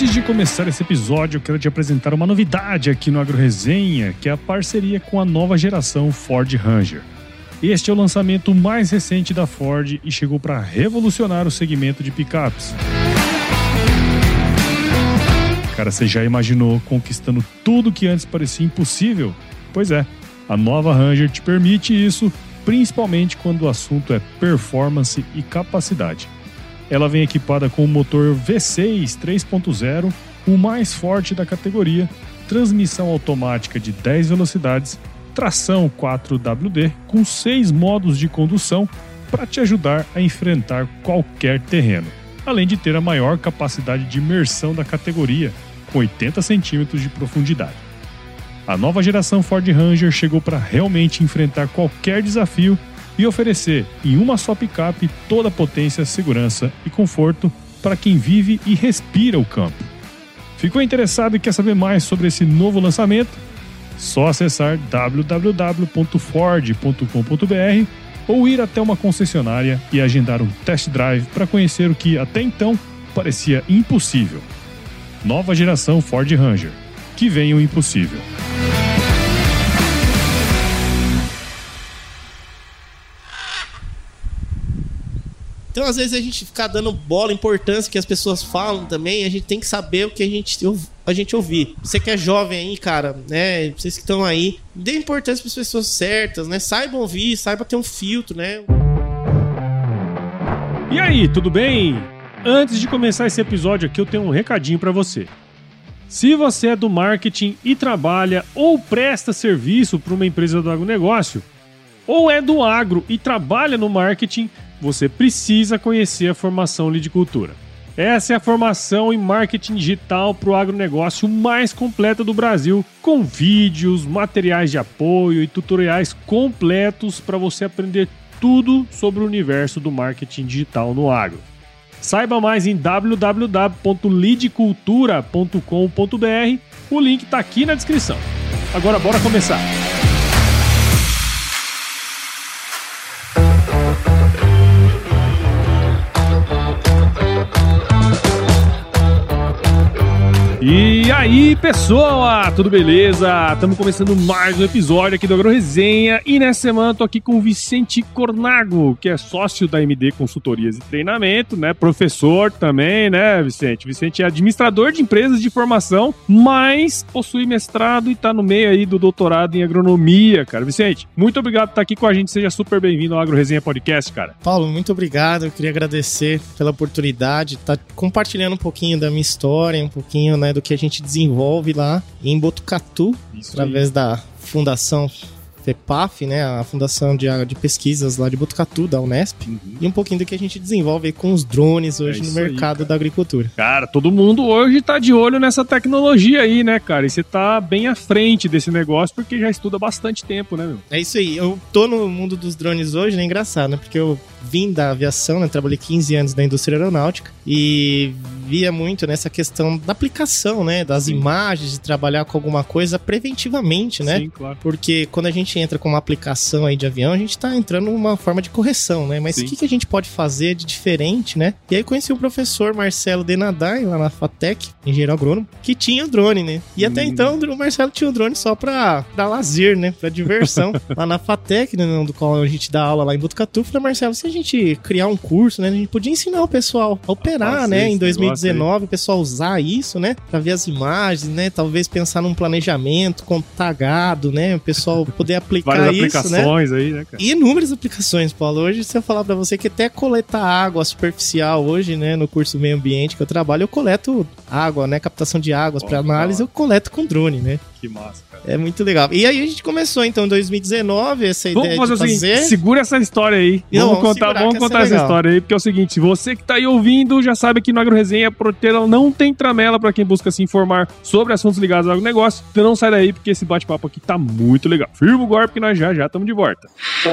Antes de começar esse episódio, eu quero te apresentar uma novidade aqui no AgroResenha, que é a parceria com a nova geração Ford Ranger. Este é o lançamento mais recente da Ford e chegou para revolucionar o segmento de picapes. Cara, você já imaginou conquistando tudo que antes parecia impossível? Pois é, a nova Ranger te permite isso, principalmente quando o assunto é performance e capacidade. Ela vem equipada com o motor V6 3.0, o mais forte da categoria, transmissão automática de 10 velocidades, tração 4WD com 6 modos de condução para te ajudar a enfrentar qualquer terreno, além de ter a maior capacidade de imersão da categoria, com 80 centímetros de profundidade. A nova geração Ford Ranger chegou para realmente enfrentar qualquer desafio e oferecer em uma só picape toda a potência, segurança e conforto para quem vive e respira o campo. Ficou interessado e quer saber mais sobre esse novo lançamento? Só acessar www.ford.com.br ou ir até uma concessionária e agendar um test drive para conhecer o que até então parecia impossível. Nova geração Ford Ranger. Que vem o impossível. Então, às vezes, a gente ficar dando bola, importância que as pessoas falam também, a gente tem que saber o que a gente, a gente ouvir. Você que é jovem aí, cara, né? Vocês que estão aí, dê importância para as pessoas certas, né? Saibam ouvir, saiba ter um filtro, né? E aí, tudo bem? Antes de começar esse episódio aqui, eu tenho um recadinho para você. Se você é do marketing e trabalha ou presta serviço para uma empresa do agronegócio, ou é do agro e trabalha no marketing, você precisa conhecer a formação Lidicultura. Essa é a formação em marketing digital para o agronegócio mais completa do Brasil, com vídeos, materiais de apoio e tutoriais completos para você aprender tudo sobre o universo do marketing digital no agro. Saiba mais em www.lidcultura.com.br. O link está aqui na descrição. Agora bora começar. E aí, pessoal, tudo beleza? Estamos começando mais um episódio aqui do Agro Resenha e nessa semana tô aqui com o Vicente Cornago, que é sócio da MD Consultorias e Treinamento, né? Professor também, né, Vicente? Vicente é administrador de empresas de formação, mas possui mestrado e tá no meio aí do doutorado em agronomia, cara. Vicente, muito obrigado por estar aqui com a gente. Seja super bem-vindo ao Agro Resenha Podcast, cara. Paulo, muito obrigado. Eu queria agradecer pela oportunidade tá compartilhando um pouquinho da minha história, um pouquinho, né, do que a gente desenvolve lá em Botucatu, Isso através aí. da Fundação FEPAF, né, a Fundação de, de Pesquisas lá de Botucatu, da Unesp, uhum. e um pouquinho do que a gente desenvolve com os drones hoje é no mercado aí, da agricultura. Cara, todo mundo hoje tá de olho nessa tecnologia aí, né, cara? E você tá bem à frente desse negócio porque já estuda bastante tempo, né, meu? É isso aí. Eu tô no mundo dos drones hoje, né? Engraçado, né? Porque eu vim da aviação, né? Trabalhei 15 anos na indústria aeronáutica e via muito nessa questão da aplicação, né? Das Sim. imagens, de trabalhar com alguma coisa preventivamente, né? Sim, claro. Porque quando a gente entra com uma aplicação aí de avião, a gente tá entrando numa forma de correção, né? Mas o que, que, a gente pode fazer de diferente, né? E aí conheci o professor Marcelo Denadai, lá na FATEC, engenheiro agrônomo, que tinha o drone, né? E até hum. então o Marcelo tinha o drone só pra, pra lazer, né? Pra diversão. lá na FATEC, né? do qual a gente dá aula lá em Botucatu, falei, Marcelo, se a gente criar um curso, né? A gente podia ensinar o pessoal a operar, né? Em 2019, o pessoal usar isso, né? Pra ver as imagens, né? Talvez pensar num planejamento com tagado, né? O pessoal poder aplicar Várias isso, né? aplicações né? aí, né, cara? E inúmeras aplicações, Paulo. Hoje, se eu falar pra você que até coletar água superficial hoje, né? No curso meio ambiente que eu trabalho, eu coleto água, né? Captação de águas para análise, eu coleto com drone, né? Que massa, cara. É muito legal. E aí a gente começou, então, em 2019, essa vamos ideia fazer de fazer... Seguinte, segura essa história aí. Não, vamos, contar, vamos contar essa, essa história aí, porque é o seguinte, você que tá aí ouvindo já sabe que no Agro Resenha Proteira não tem tramela para quem busca se informar sobre assuntos ligados ao agronegócio. Então não sai daí, porque esse bate-papo aqui tá muito legal. Firma o golpe que nós já já estamos de volta. Bom,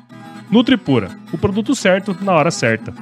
Nutripura, o produto certo na hora certa.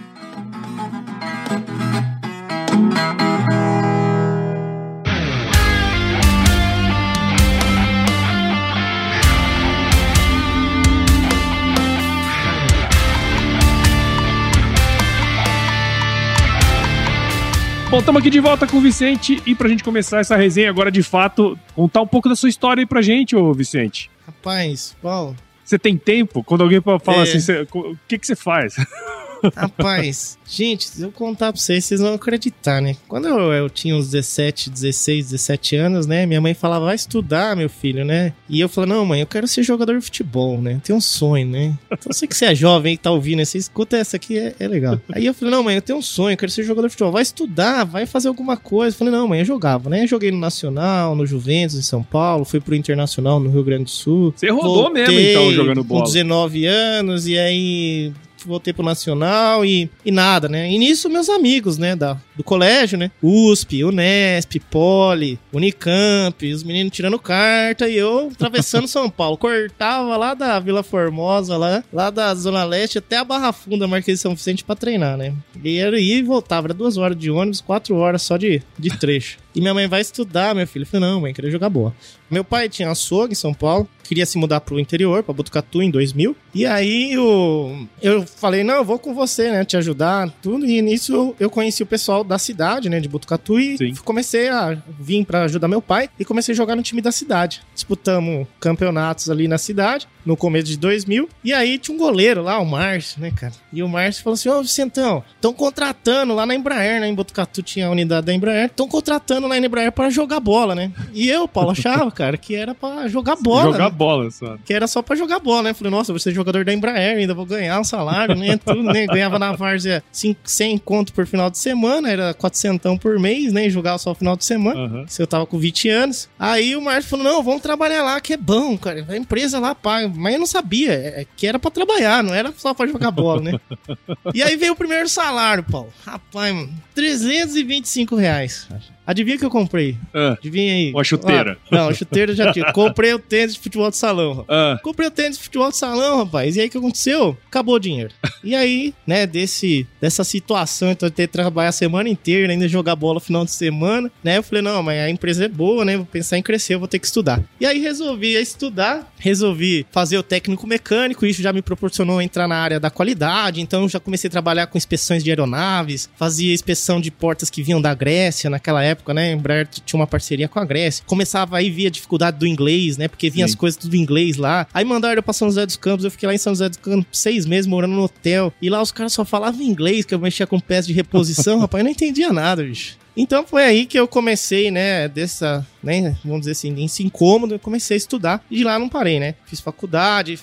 Bom, estamos aqui de volta com o Vicente e pra gente começar essa resenha agora de fato, contar um pouco da sua história aí pra gente, ô Vicente. Rapaz, Paulo, Você tem tempo? Quando alguém fala É. assim, o que, que você faz? Rapaz, gente, se eu contar pra vocês, vocês vão acreditar, né? Quando eu, eu tinha uns 17, 16, 17 anos, né? Minha mãe falava, vai estudar, meu filho, né? E eu falei, não, mãe, eu quero ser jogador de futebol, né? Tenho um sonho, né? Então eu sei que você é jovem e tá ouvindo, você escuta essa aqui, é, é legal. Aí eu falei, não, mãe, eu tenho um sonho, eu quero ser jogador de futebol. Vai estudar, vai fazer alguma coisa. Eu falei, não, mãe, eu jogava, né? Eu joguei no Nacional, no Juventus, em São Paulo, fui pro Internacional no Rio Grande do Sul. Você rodou mesmo, então, jogando bola. Com 19 anos, e aí voltei pro Nacional e, e nada, né? E nisso, meus amigos, né, da, do colégio, né? USP, Unesp, Poli, Unicamp, os meninos tirando carta e eu atravessando São Paulo. Cortava lá da Vila Formosa, lá, lá da Zona Leste até a Barra Funda, Marquês de São Vicente pra treinar, né? E era ir e voltava, era duas horas de ônibus, quatro horas só de, de trecho. E minha mãe vai estudar, meu filho. Eu falei, não, mãe, queria jogar boa. Meu pai tinha açougue em São Paulo, queria se mudar pro interior, pra Botucatu, em 2000. E aí eu, eu falei, não, eu vou com você, né, te ajudar, tudo. E nisso eu, eu conheci o pessoal da cidade, né, de Botucatu e Sim. comecei a vir pra ajudar meu pai e comecei a jogar no time da cidade. Disputamos campeonatos ali na cidade, no começo de 2000. E aí tinha um goleiro lá, o Márcio, né, cara? E o Márcio falou assim, ô Vicentão, estão contratando lá na Embraer, né, em Botucatu tinha a unidade da Embraer, estão contratando lá na Embraer pra jogar bola, né? E eu, Paulo, achava, cara, que era pra jogar bola, Jogar né? bola só. que era só pra jogar bola, né? Falei, nossa, vou ser jogador da Embraer, ainda vou ganhar um salário, né? Tudo, né? Ganhava na várzea 5, 100 conto por final de semana, era 400 por mês, né? E jogava só final de semana. Aham. Se eu tava com 20 anos. Aí o Márcio falou: não, vamos trabalhar lá, que é bom, cara. A empresa lá paga. Mas eu não sabia, é que era pra trabalhar, não era só pra jogar bola, né? e aí veio o primeiro salário, Paulo. Rapaz, mano, 325 reais. Adivinha o que eu comprei? Ah, Adivinha aí. Uma chuteira. Ah, não, a chuteira eu já tinha. Comprei o tênis de futebol de salão, ah, Comprei o tênis de futebol de salão, rapaz. E aí o que aconteceu? Acabou o dinheiro. E aí, né, desse, dessa situação, então, de ter que trabalhar a semana inteira, ainda jogar bola no final de semana, né? Eu falei, não, mas a empresa é boa, né? Vou pensar em crescer, eu vou ter que estudar. E aí resolvi estudar, resolvi fazer o técnico mecânico, isso já me proporcionou entrar na área da qualidade, então eu já comecei a trabalhar com inspeções de aeronaves, fazia inspeção de portas que vinham da Grécia naquela época, né? A Embraer tinha uma parceria com a Grécia. Começava aí via dificuldade do inglês, né? Porque vinha Sim. as coisas tudo em inglês lá. Aí mandaram eu pra São José dos Campos, eu fiquei lá em São José dos Campos seis meses morando no hotel. E lá os caras só falavam inglês, que eu mexia com peças de reposição, rapaz, eu não entendia nada, bicho. Então foi aí que eu comecei, né, dessa, né, vamos dizer assim, desse incômodo, eu comecei a estudar. E de lá não parei, né? Fiz faculdade,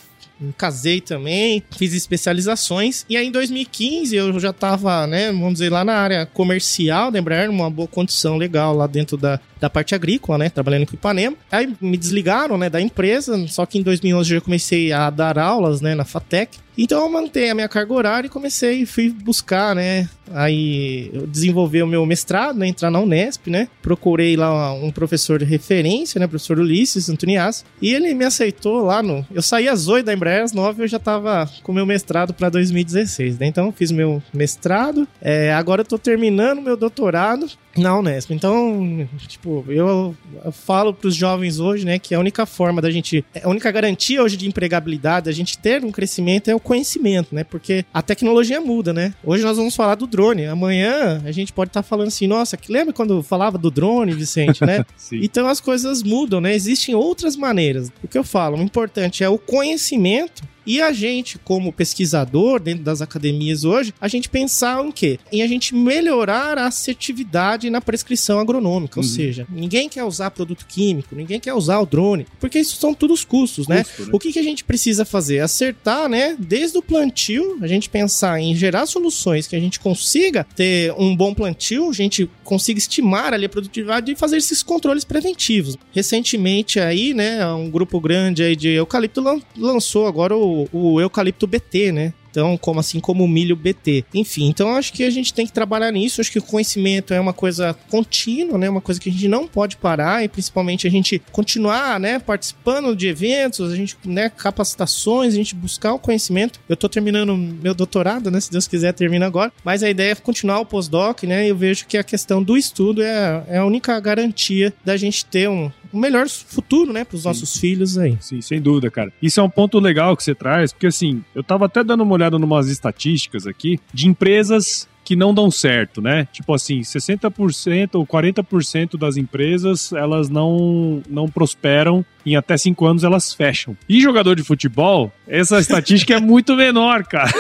casei também, fiz especializações. E aí em 2015 eu já tava, né, vamos dizer, lá na área comercial da Embraer, numa boa condição legal lá dentro da, da parte agrícola, né, trabalhando com Ipanema. Aí me desligaram, né, da empresa, só que em 2011 eu já comecei a dar aulas, né, na FATEC. Então eu mantenho a minha carga horária e comecei, fui buscar, né, aí eu desenvolver o meu mestrado, né, entrar na Unesp, né, procurei lá um professor de referência, né, professor Ulisses Antonias, e ele me aceitou lá no... Eu saí às 8 da Embraer, às 9 eu já tava com meu mestrado para 2016, né, então eu fiz meu mestrado, é, agora eu tô terminando meu doutorado na Unesp. Então, tipo, eu, eu falo pros jovens hoje, né, que a única forma da gente, a única garantia hoje de empregabilidade, da gente ter um crescimento é o conhecimento, né? Porque a tecnologia muda, né? Hoje nós vamos falar do drone. Amanhã a gente pode estar falando assim, nossa, que lembra quando falava do drone, Vicente, né? Então as coisas mudam, né? Existem outras maneiras. O que eu falo, o importante é o conhecimento E a gente, como pesquisador dentro das academias hoje, a gente pensar em quê? Em a gente melhorar a assertividade na prescrição agronômica. Uhum. Ou seja, ninguém quer usar produto químico, ninguém quer usar o drone, porque isso são todos custos, né? Custo, né? O que, que a gente precisa fazer? Acertar, né? Desde o plantio, a gente pensar em gerar soluções que a gente consiga ter um bom plantio, a gente consiga estimar ali a produtividade e fazer esses controles preventivos. Recentemente aí, né, um grupo grande aí de eucalipto lançou agora o, o eucalipto BT, né? Então, como assim como o milho BT. Enfim, então acho que a gente tem que trabalhar nisso. Acho que o conhecimento é uma coisa contínua, né? Uma coisa que a gente não pode parar e principalmente a gente continuar, né, participando de eventos, a gente, né, capacitações, a gente buscar o conhecimento. Eu tô terminando meu doutorado, né, se Deus quiser termina agora, mas a ideia é continuar o pós-doc, né? Eu vejo que a questão do estudo é, é a única garantia da gente ter um, um melhor futuro, né, para os nossos filhos aí. Sim, sem dúvida, cara. Isso é um ponto legal que você traz, porque assim, eu tava até dando uma olhada numas estatísticas aqui de empresas que não dão certo, né? Tipo assim, 60% ou 40% das empresas, elas não, não prosperam em até 5 anos elas fecham. E jogador de futebol, essa estatística é muito menor, cara.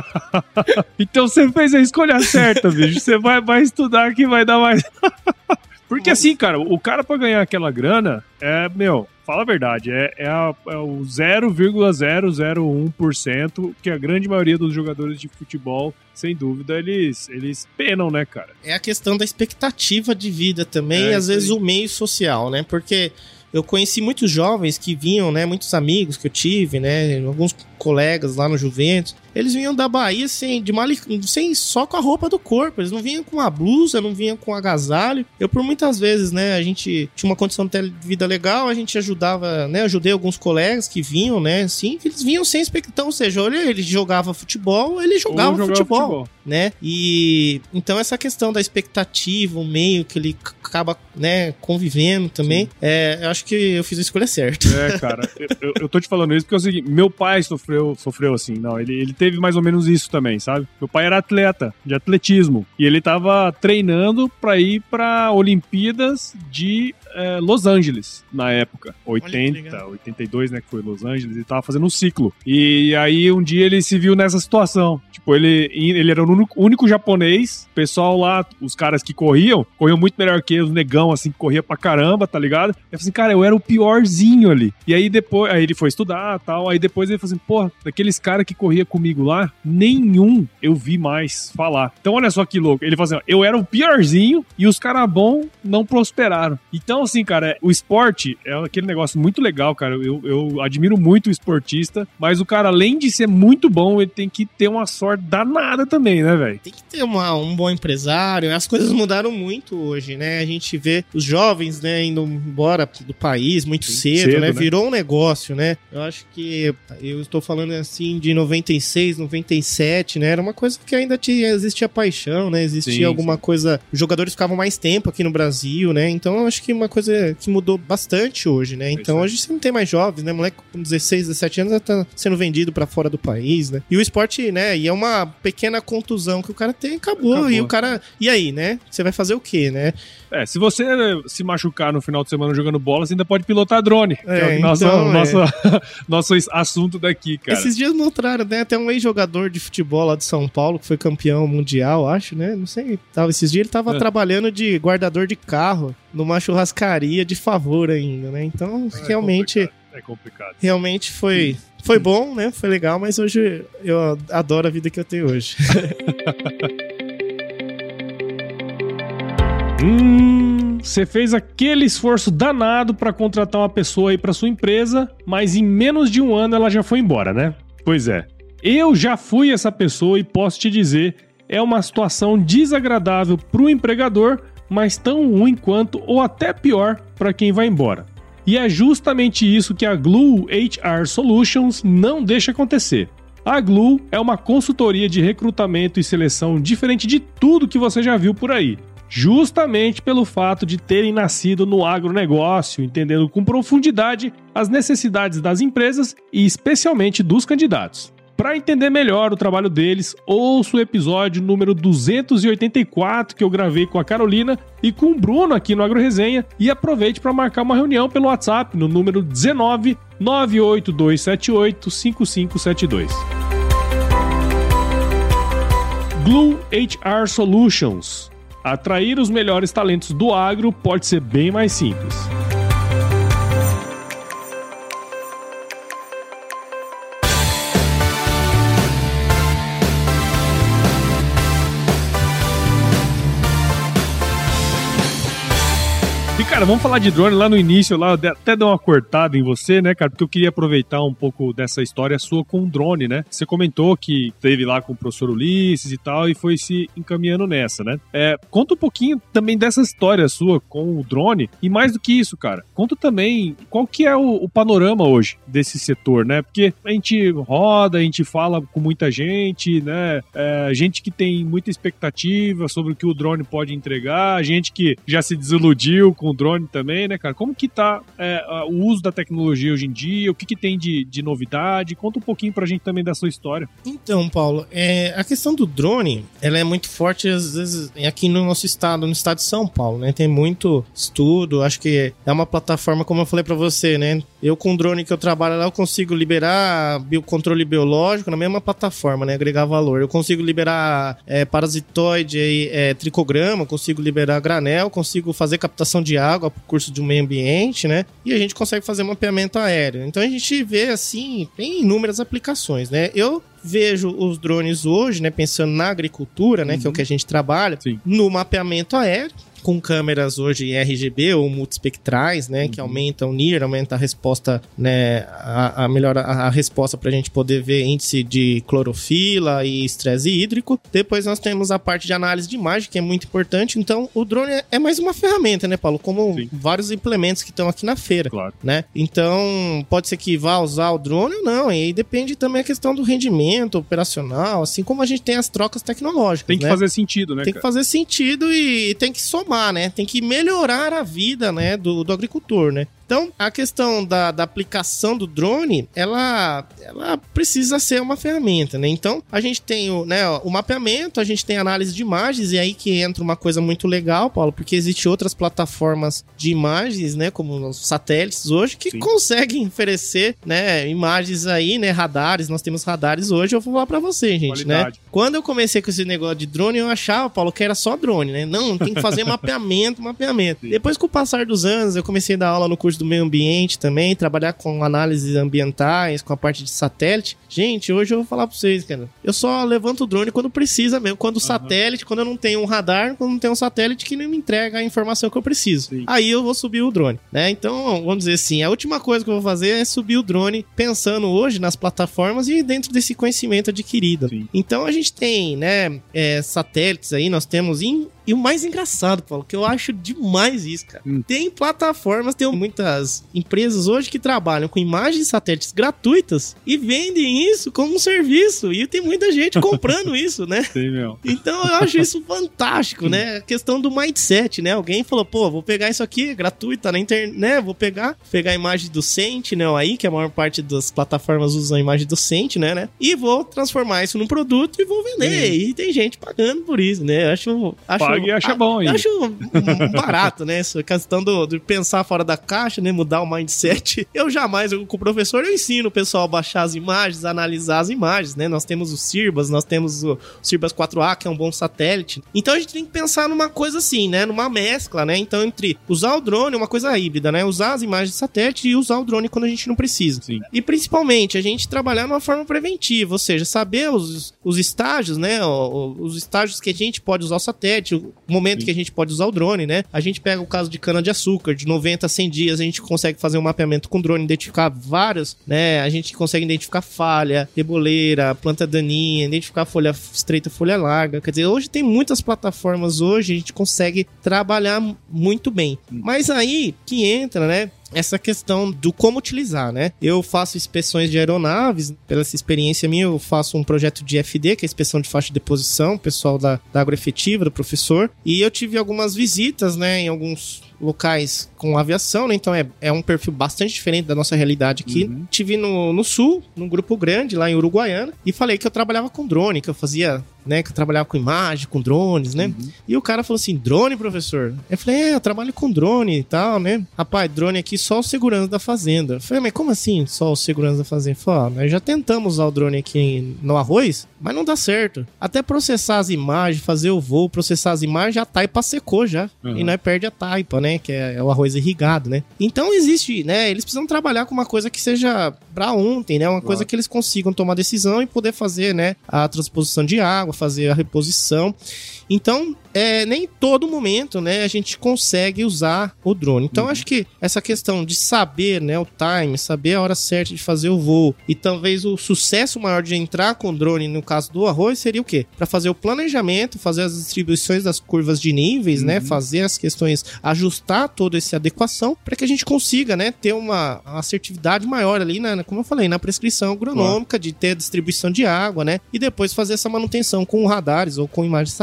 então você fez a escolha certa, bicho. Você vai, vai estudar que vai dar mais. Porque assim, cara, o cara pra ganhar aquela grana é, meu, fala a verdade, é, é, a, é o 0,001% que a grande maioria dos jogadores de futebol, sem dúvida, eles, eles penam, né, cara? É a questão da expectativa de vida também é, e às vezes o meio social, né? Porque eu conheci muitos jovens que vinham, né? Muitos amigos que eu tive, né? Alguns colegas lá no Juventus eles vinham da Bahia sem, de mali, sem só com a roupa do corpo. Eles não vinham com a blusa, não vinham com agasalho. Eu, por muitas vezes, né, a gente tinha uma condição de vida legal, a gente ajudava, né, ajudei alguns colegas que vinham, né, assim, que eles vinham sem expectativa. Ou seja, olha, ele jogava futebol, ele jogava, futebol, futebol, né? E então essa questão da expectativa, o meio que ele acaba, né, convivendo também, é, eu acho que eu fiz a escolha certa. É, cara, eu, eu tô te falando isso porque é o seguinte, meu pai sofreu, sofreu assim, não, ele, ele teve teve mais ou menos isso também, sabe? Meu pai era atleta de atletismo e ele tava treinando para ir para Olimpíadas de é, Los Angeles na época, 80, 82, né, que foi Los Angeles, e tava fazendo um ciclo. E aí um dia ele se viu nessa situação. Tipo, ele, ele era o único, único japonês, pessoal lá, os caras que corriam, corriam muito melhor que os negão, assim, que corria pra caramba, tá ligado? Eu falei assim, cara, eu era o piorzinho ali. E aí depois, aí ele foi estudar tal, aí depois ele falou assim, pô, daqueles caras que corria comigo lá, nenhum eu vi mais falar. Então olha só que louco. Ele falou assim, ó, eu era o piorzinho e os caras bons não prosperaram. Então assim, cara, o esporte é aquele negócio muito legal, cara. Eu, eu admiro muito o esportista, mas o cara, além de ser muito bom, ele tem que ter uma sorte danada também, né, velho? Tem que ter uma, um bom empresário. As coisas mudaram muito hoje, né? A gente vê os jovens, né, indo embora do país muito cedo, cedo né? né? Virou um negócio, né? Eu acho que eu estou falando assim de 96, 97, né? Era uma coisa que ainda tinha, existia paixão, né? Existia sim, alguma sim. coisa. Os jogadores ficavam mais tempo aqui no Brasil, né? Então eu acho que uma coisa que mudou bastante hoje, né? Então hoje você não tem mais jovens, né? Moleque com 16, 17 anos já tá sendo vendido para fora do país, né? E o esporte, né? E é uma pequena contusão que o cara tem, acabou. acabou. E o cara. E aí, né? Você vai fazer o quê, né? É, se você se machucar no final de semana jogando bola, você ainda pode pilotar drone. É, é o nosso, então, nosso, é. nosso assunto daqui, cara. Esses dias mostraram, né? Até um ex-jogador de futebol lá de São Paulo, que foi campeão mundial, acho, né? Não sei. Tava, esses dias ele tava é. trabalhando de guardador de carro numa churrascaria de favor ainda, né? Então, é realmente. Complicado. É complicado. Realmente foi. Foi bom, né? Foi legal, mas hoje eu adoro a vida que eu tenho hoje. hum, você fez aquele esforço danado para contratar uma pessoa aí para sua empresa, mas em menos de um ano ela já foi embora, né? Pois é. Eu já fui essa pessoa e posso te dizer, é uma situação desagradável para o empregador, mas tão ruim quanto ou até pior para quem vai embora. E é justamente isso que a Glue HR Solutions não deixa acontecer. A Glue é uma consultoria de recrutamento e seleção diferente de tudo que você já viu por aí. Justamente pelo fato de terem nascido no agronegócio, entendendo com profundidade as necessidades das empresas e especialmente dos candidatos. Para entender melhor o trabalho deles, ouça o episódio número 284 que eu gravei com a Carolina e com o Bruno aqui no Agro Resenha e aproveite para marcar uma reunião pelo WhatsApp no número 19 98278 5572. Glue HR Solutions. Atrair os melhores talentos do agro pode ser bem mais simples. Cara, vamos falar de drone lá no início, lá até dar uma cortada em você, né, cara? Porque eu queria aproveitar um pouco dessa história sua com o drone, né? Você comentou que teve lá com o professor Ulisses e tal, e foi se encaminhando nessa, né? É, conta um pouquinho também dessa história sua com o drone, e mais do que isso, cara, conta também qual que é o, o panorama hoje desse setor, né? Porque a gente roda, a gente fala com muita gente, né? É, gente que tem muita expectativa sobre o que o drone pode entregar, gente que já se desiludiu com o drone também, né, cara? Como que tá é, o uso da tecnologia hoje em dia? O que, que tem de, de novidade? Conta um pouquinho pra gente também da sua história. Então, Paulo, é, a questão do drone, ela é muito forte, às vezes, aqui no nosso estado, no estado de São Paulo, né? Tem muito estudo, acho que é uma plataforma, como eu falei para você, né? Eu com o drone que eu trabalho lá, eu consigo liberar controle biológico na mesma plataforma, né? Agregar valor. Eu consigo liberar é, parasitoide, é, tricograma, consigo liberar granel, consigo fazer captação de água para o curso de meio ambiente, né? E a gente consegue fazer mapeamento aéreo. Então a gente vê assim, tem inúmeras aplicações, né? Eu vejo os drones hoje, né, pensando na agricultura, né, uhum. que é o que a gente trabalha, Sim. no mapeamento aéreo com câmeras hoje RGB ou multispectrais, né, uhum. que aumentam o NIR, aumenta a resposta, né, a, a melhora a, a resposta para a gente poder ver índice de clorofila e estresse hídrico. Depois nós temos a parte de análise de imagem, que é muito importante. Então, o drone é, é mais uma ferramenta, né, Paulo? Como Sim. vários implementos que estão aqui na feira, claro. né? Então, pode ser que vá usar o drone ou não, e aí depende também a questão do rendimento operacional, assim como a gente tem as trocas tecnológicas. Tem que né? fazer sentido, né? Tem cara? que fazer sentido e tem que somar né? Tem que melhorar a vida, né, do, do agricultor, né? Então, a questão da, da aplicação do drone, ela, ela precisa ser uma ferramenta, né? Então, a gente tem o, né, o mapeamento, a gente tem análise de imagens, e aí que entra uma coisa muito legal, Paulo, porque existem outras plataformas de imagens, né, como os satélites hoje, que Sim. conseguem oferecer, né, imagens aí, né, radares, nós temos radares hoje, eu vou falar para você, gente, né? Qualidade. né? Quando eu comecei com esse negócio de drone, eu achava, Paulo, que era só drone, né? Não, tem que fazer mapeamento, mapeamento. Sim. Depois, com o passar dos anos, eu comecei a dar aula no curso do meio ambiente também, trabalhar com análises ambientais, com a parte de satélite. Gente, hoje eu vou falar pra vocês, cara. Eu só levanto o drone quando precisa mesmo. Quando o uhum. satélite, quando eu não tenho um radar, quando não tenho um satélite que não me entrega a informação que eu preciso. Sim. Aí eu vou subir o drone, né? Então, vamos dizer assim, a última coisa que eu vou fazer é subir o drone pensando hoje nas plataformas e dentro desse conhecimento adquirido. Sim. Então a gente tem, né, é, satélites aí, nós temos em e o mais engraçado, Paulo, que eu acho demais isso, cara. Hum. Tem plataformas, tem muitas empresas hoje que trabalham com imagens de satélites gratuitas e vendem isso como um serviço. E tem muita gente comprando isso, né? Sim, meu. Então eu acho isso fantástico, né? A questão do mindset, né? Alguém falou, pô, vou pegar isso aqui, é gratuito, tá na internet, né? Vou pegar, pegar a imagem do Sentinel aí, que a maior parte das plataformas usa a imagem do Sentinel, né? E vou transformar isso num produto e vou vender. Sim. E tem gente pagando por isso, né? Eu acho, acho paga e acha bom. Eu acho barato, né? Essa questão do, de pensar fora da caixa, né? Mudar o mindset. Eu jamais, eu, com o professor, eu ensino o pessoal a baixar as imagens, analisar as imagens, né? Nós temos o Sirbas, nós temos o Sirbas 4A, que é um bom satélite. Então a gente tem que pensar numa coisa assim, né? Numa mescla, né? Então, entre usar o drone, uma coisa híbrida, né? Usar as imagens de satélite e usar o drone quando a gente não precisa. Sim. E principalmente, a gente trabalhar de uma forma preventiva, ou seja, saber os, os estágios, né? Os estágios que a gente pode usar o satélite, momento que a gente pode usar o drone, né? A gente pega o caso de cana-de-açúcar, de 90 a 100 dias, a gente consegue fazer um mapeamento com drone, identificar vários, né? A gente consegue identificar falha, reboleira, planta daninha, identificar folha estreita, folha larga. Quer dizer, hoje tem muitas plataformas, hoje a gente consegue trabalhar muito bem. Mas aí que entra, né? Essa questão do como utilizar, né? Eu faço inspeções de aeronaves, pela essa experiência minha, eu faço um projeto de FD, que é a inspeção de faixa de deposição, pessoal da, da agroefetiva, do professor, e eu tive algumas visitas, né, em alguns locais com aviação, né? Então é, é um perfil bastante diferente da nossa realidade aqui. Uhum. Tive no, no sul, num grupo grande, lá em Uruguaiana, e falei que eu trabalhava com drone, que eu fazia né, que trabalhava com imagem, com drones, né? Uhum. E o cara falou assim: drone, professor? Eu falei: é, eu trabalho com drone e tal, né? Rapaz, drone aqui só o segurança da fazenda. Eu falei, mas como assim só o segurança da fazenda? Falei, ó, nós já tentamos usar o drone aqui no arroz, mas não dá certo. Até processar as imagens, fazer o voo, processar as imagens, a taipa secou já. Uhum. E nós perde a taipa, né? Que é, é, o arroz irrigado, né? Então existe, né? Eles precisam trabalhar com uma coisa que seja pra ontem, né? Uma claro. coisa que eles consigam tomar decisão e poder fazer, né? A transposição de água, fazer a reposição. Então, é, nem todo momento, né, a gente consegue usar o drone. Então, uhum. acho que essa questão de saber, né, o time, saber a hora certa de fazer o voo e talvez o sucesso maior de entrar com o drone no caso do arroz seria o quê? Para fazer o planejamento, fazer as distribuições das curvas de níveis, né, uhum. né, fazer as questões, ajustar toda essa adequação para que a gente consiga, né, ter uma assertividade maior ali, na, como eu falei, na prescrição agronômica, de ter a distribuição de água, né, e depois fazer essa manutenção com radares ou com imagens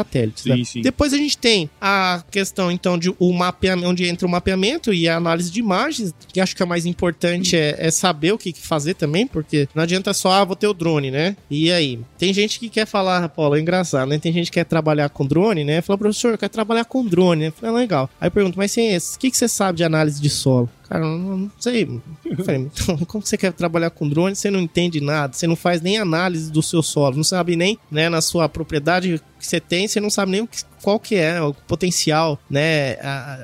satélites. Sim, né? sim. Depois a gente tem a questão, então, de o mapeamento, onde entra o mapeamento e a análise de imagens, que acho que é mais importante é, é saber o que fazer também, porque não adianta só, ah, vou ter o drone, né? E aí? Tem gente que quer falar, Paulo, é engraçado, né? Tem gente que quer trabalhar com drone, né? Fala, professor, eu quero trabalhar com drone. Eu falei, ah, legal. Aí eu pergunto, mas o que, que você sabe de análise de solo? Cara, não, não sei. Falei, então, como você quer trabalhar com drone? Você não entende nada, você não faz nem análise do seu solo, não sabe nem, né, na sua propriedade que você tem, você não sabe nem qual que é o potencial, né,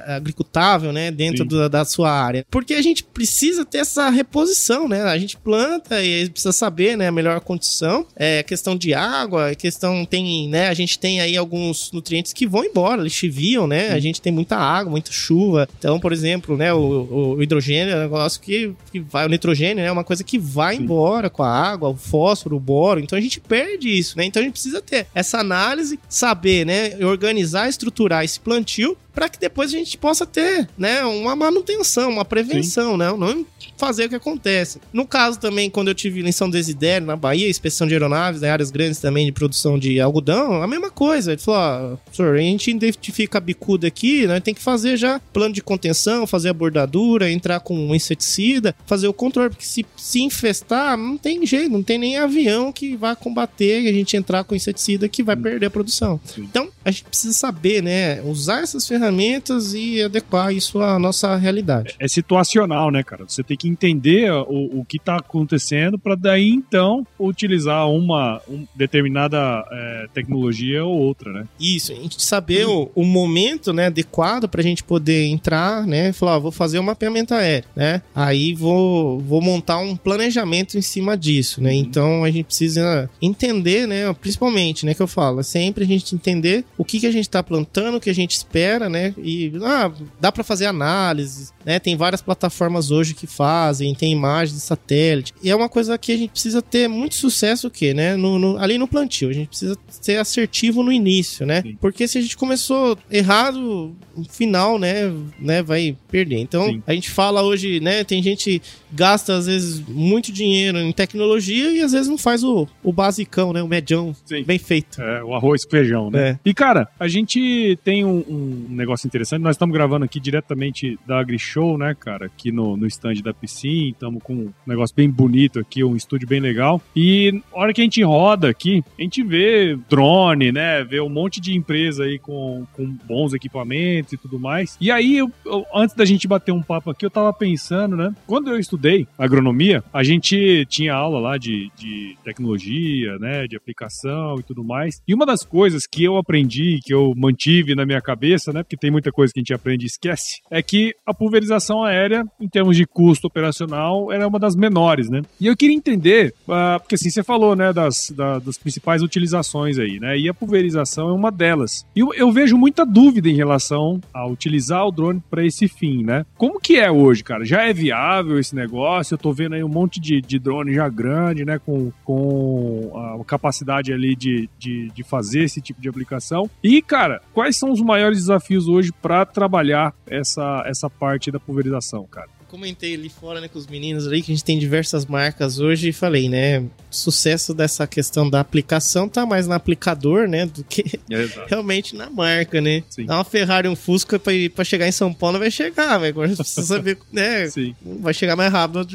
agricultável, né, dentro do, da sua área. Porque a gente precisa ter essa reposição, né? A gente planta e precisa saber, né, a melhor condição. É questão de água, questão tem, né, a gente tem aí alguns nutrientes que vão embora, lixiviam, né? A gente tem muita água, muita chuva. Então, por exemplo, né, o, o hidrogênio é um negócio que, que vai, o nitrogênio né, é uma coisa que vai Sim. embora com a água, o fósforo, o boro. Então a gente perde isso, né? Então a gente precisa ter essa análise, saber, né, organizar, estruturar esse plantio para que depois a gente possa ter, né, uma manutenção, uma prevenção, Sim. né, não fazer o que acontece. No caso também, quando eu tive em São Desidério, na Bahia, inspeção de aeronaves, né, áreas grandes também de produção de algodão, a mesma coisa. Ele falou, ó, senhor, a gente identifica a bicuda aqui, né, tem que fazer já plano de contenção, fazer a bordadura, entrar com um inseticida, fazer o controle, porque se, se infestar, não tem jeito, não tem nem avião que vá combater e a gente entrar com inseticida que vai perder a produção. Então, a gente precisa saber, né, usar essas ferramentas ferramentas e adequar isso à nossa realidade. É, é situacional, né, cara? Você tem que entender o, o que está acontecendo para daí então utilizar uma um determinada é, tecnologia ou outra, né? Isso, a gente saber o, o, momento né, adequado para a gente poder entrar, né? Falar, ah, vou fazer um mapeamento aéreo, né? Aí vou, vou montar um planejamento em cima disso, né? Uhum. Então a gente precisa entender, né? Principalmente, né? Que eu falo, é sempre a gente entender o que, que a gente está plantando, o que a gente espera, né? E ah, dá para fazer análises, né? Tem várias plataformas hoje que fazem, tem imagens de satélite. E é uma coisa que a gente precisa ter muito sucesso o quê, né? No, no, ali no plantio, a gente precisa ser assertivo no início, né? Sim. Porque se a gente começou errado, no final, né, né, vai perder. Então, Sim. a gente fala hoje, né, tem gente gasta às vezes muito dinheiro em tecnologia e às vezes não faz o, o basicão, né, o medião Sim. bem feito. É, o arroz com feijão, né? É. E cara, a gente tem um, um negócio interessante. Nós estamos gravando aqui diretamente da AgriShow, né, cara? Aqui no, no stand da Piscina. Estamos com um negócio bem bonito aqui, um estúdio bem legal. E a hora que a gente roda aqui, a gente vê drone, né? Vê um monte de empresa aí com, com bons equipamentos e tudo mais. E aí, eu, eu, antes da gente bater um papo aqui, eu tava pensando, né? Quando eu estudei agronomia, a gente tinha aula lá de, de tecnologia, né? De aplicação e tudo mais. E uma das coisas que eu aprendi, que eu mantive na minha cabeça, né? Porque tem muita coisa que a gente aprende e esquece, é que a pulverização aérea, em termos de custo operacional, era uma das menores, né? E eu queria entender, uh, porque assim, você falou, né, das, da, das principais utilizações aí, né? E a pulverização é uma delas. E eu, eu vejo muita dúvida em relação a utilizar o drone para esse fim, né? Como que é hoje, cara? Já é viável esse negócio? Eu tô vendo aí um monte de, de drone já grande, né? Com, com a capacidade ali de, de, de fazer esse tipo de aplicação. E, cara, quais são os maiores desafios hoje para trabalhar essa, essa parte da pulverização, cara? Comentei ali fora, né, com os meninos ali, que a gente tem diversas marcas hoje e falei, né, sucesso dessa questão da aplicação tá mais no aplicador, né, do que Exato. realmente na marca, né? Sim. Dá uma Ferrari, um Fusca pra, chegar em São Paulo, vai chegar, velho. Agora precisa saber, né, Sim. vai chegar mais rápido,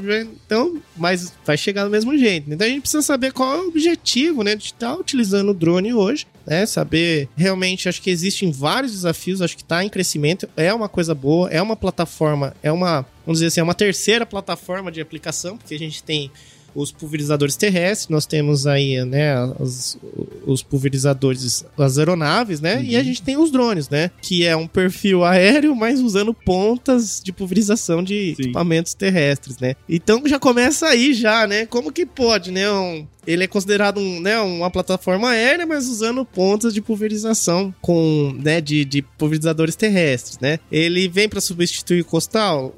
então, mas vai chegar do mesmo jeito. Então a gente precisa saber qual é o objetivo, né, de estar utilizando o drone hoje, né, saber realmente, acho que existem vários desafios, acho que está em crescimento, é uma coisa boa, é uma plataforma, é uma, vamos dizer assim, é uma terceira plataforma de aplicação, porque a gente tem os pulverizadores terrestres, nós temos aí, né, os, os pulverizadores das aeronaves, né, e a gente tem os drones, né, que é um perfil aéreo, mas usando pontas de pulverização de Sim. equipamentos terrestres, né. Então já começa aí já, né, como que pode, né, um, ele é considerado um, né, uma plataforma aérea, mas usando pontas de pulverização com, né, de, de pulverizadores terrestres, né. Ele vem para substituir o costal?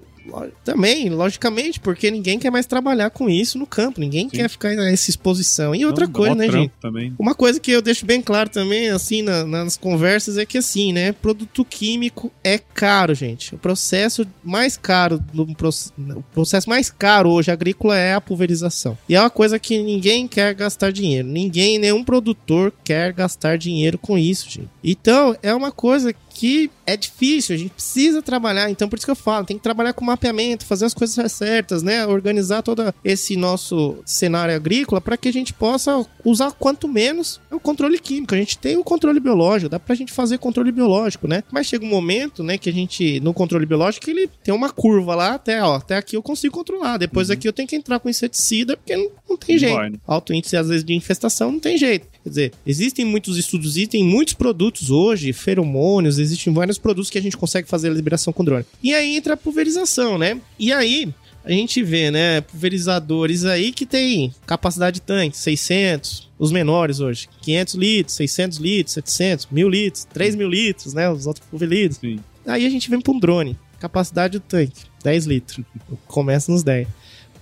Também, logicamente, porque ninguém quer mais trabalhar com isso no campo, ninguém Sim. quer ficar nessa exposição. E outra Não, coisa, né, gente? Também. Uma coisa que eu deixo bem claro também, assim, na- nas conversas, é que assim, né? Produto químico é caro, gente. O processo mais caro, do, o processo mais caro hoje agrícola é a pulverização. E é uma coisa que ninguém quer gastar dinheiro. Ninguém, nenhum produtor quer gastar dinheiro com isso, gente. Então, é uma coisa que é difícil, a gente precisa trabalhar, então por isso que eu falo, tem que trabalhar com mapeamento, fazer as coisas certas, né? Organizar todo esse nosso cenário agrícola para que a gente possa usar quanto menos o controle químico. A gente tem o controle biológico, dá pra gente fazer controle biológico, né? Mas chega um momento, né, que a gente no controle biológico ele tem uma curva lá até, ó, até aqui eu consigo controlar. Depois aqui eu tenho que entrar com inseticida porque não, não tem jeito. Alto índice às vezes de infestação não tem jeito. Quer dizer, existem muitos estudos, existem muitos produtos hoje, feromônios, existem vários produtos que a gente consegue fazer a liberação com drone. E aí entra a pulverização, né? E aí a gente vê, né, pulverizadores aí que tem capacidade de tanque, 600, os menores hoje, 500 litros, 600 litros, 700, 1000 litros, 3 mil litros, né, os outros pulverizadores. Sim. Aí a gente vem para um drone, capacidade do tanque, 10 litros, começa nos 10.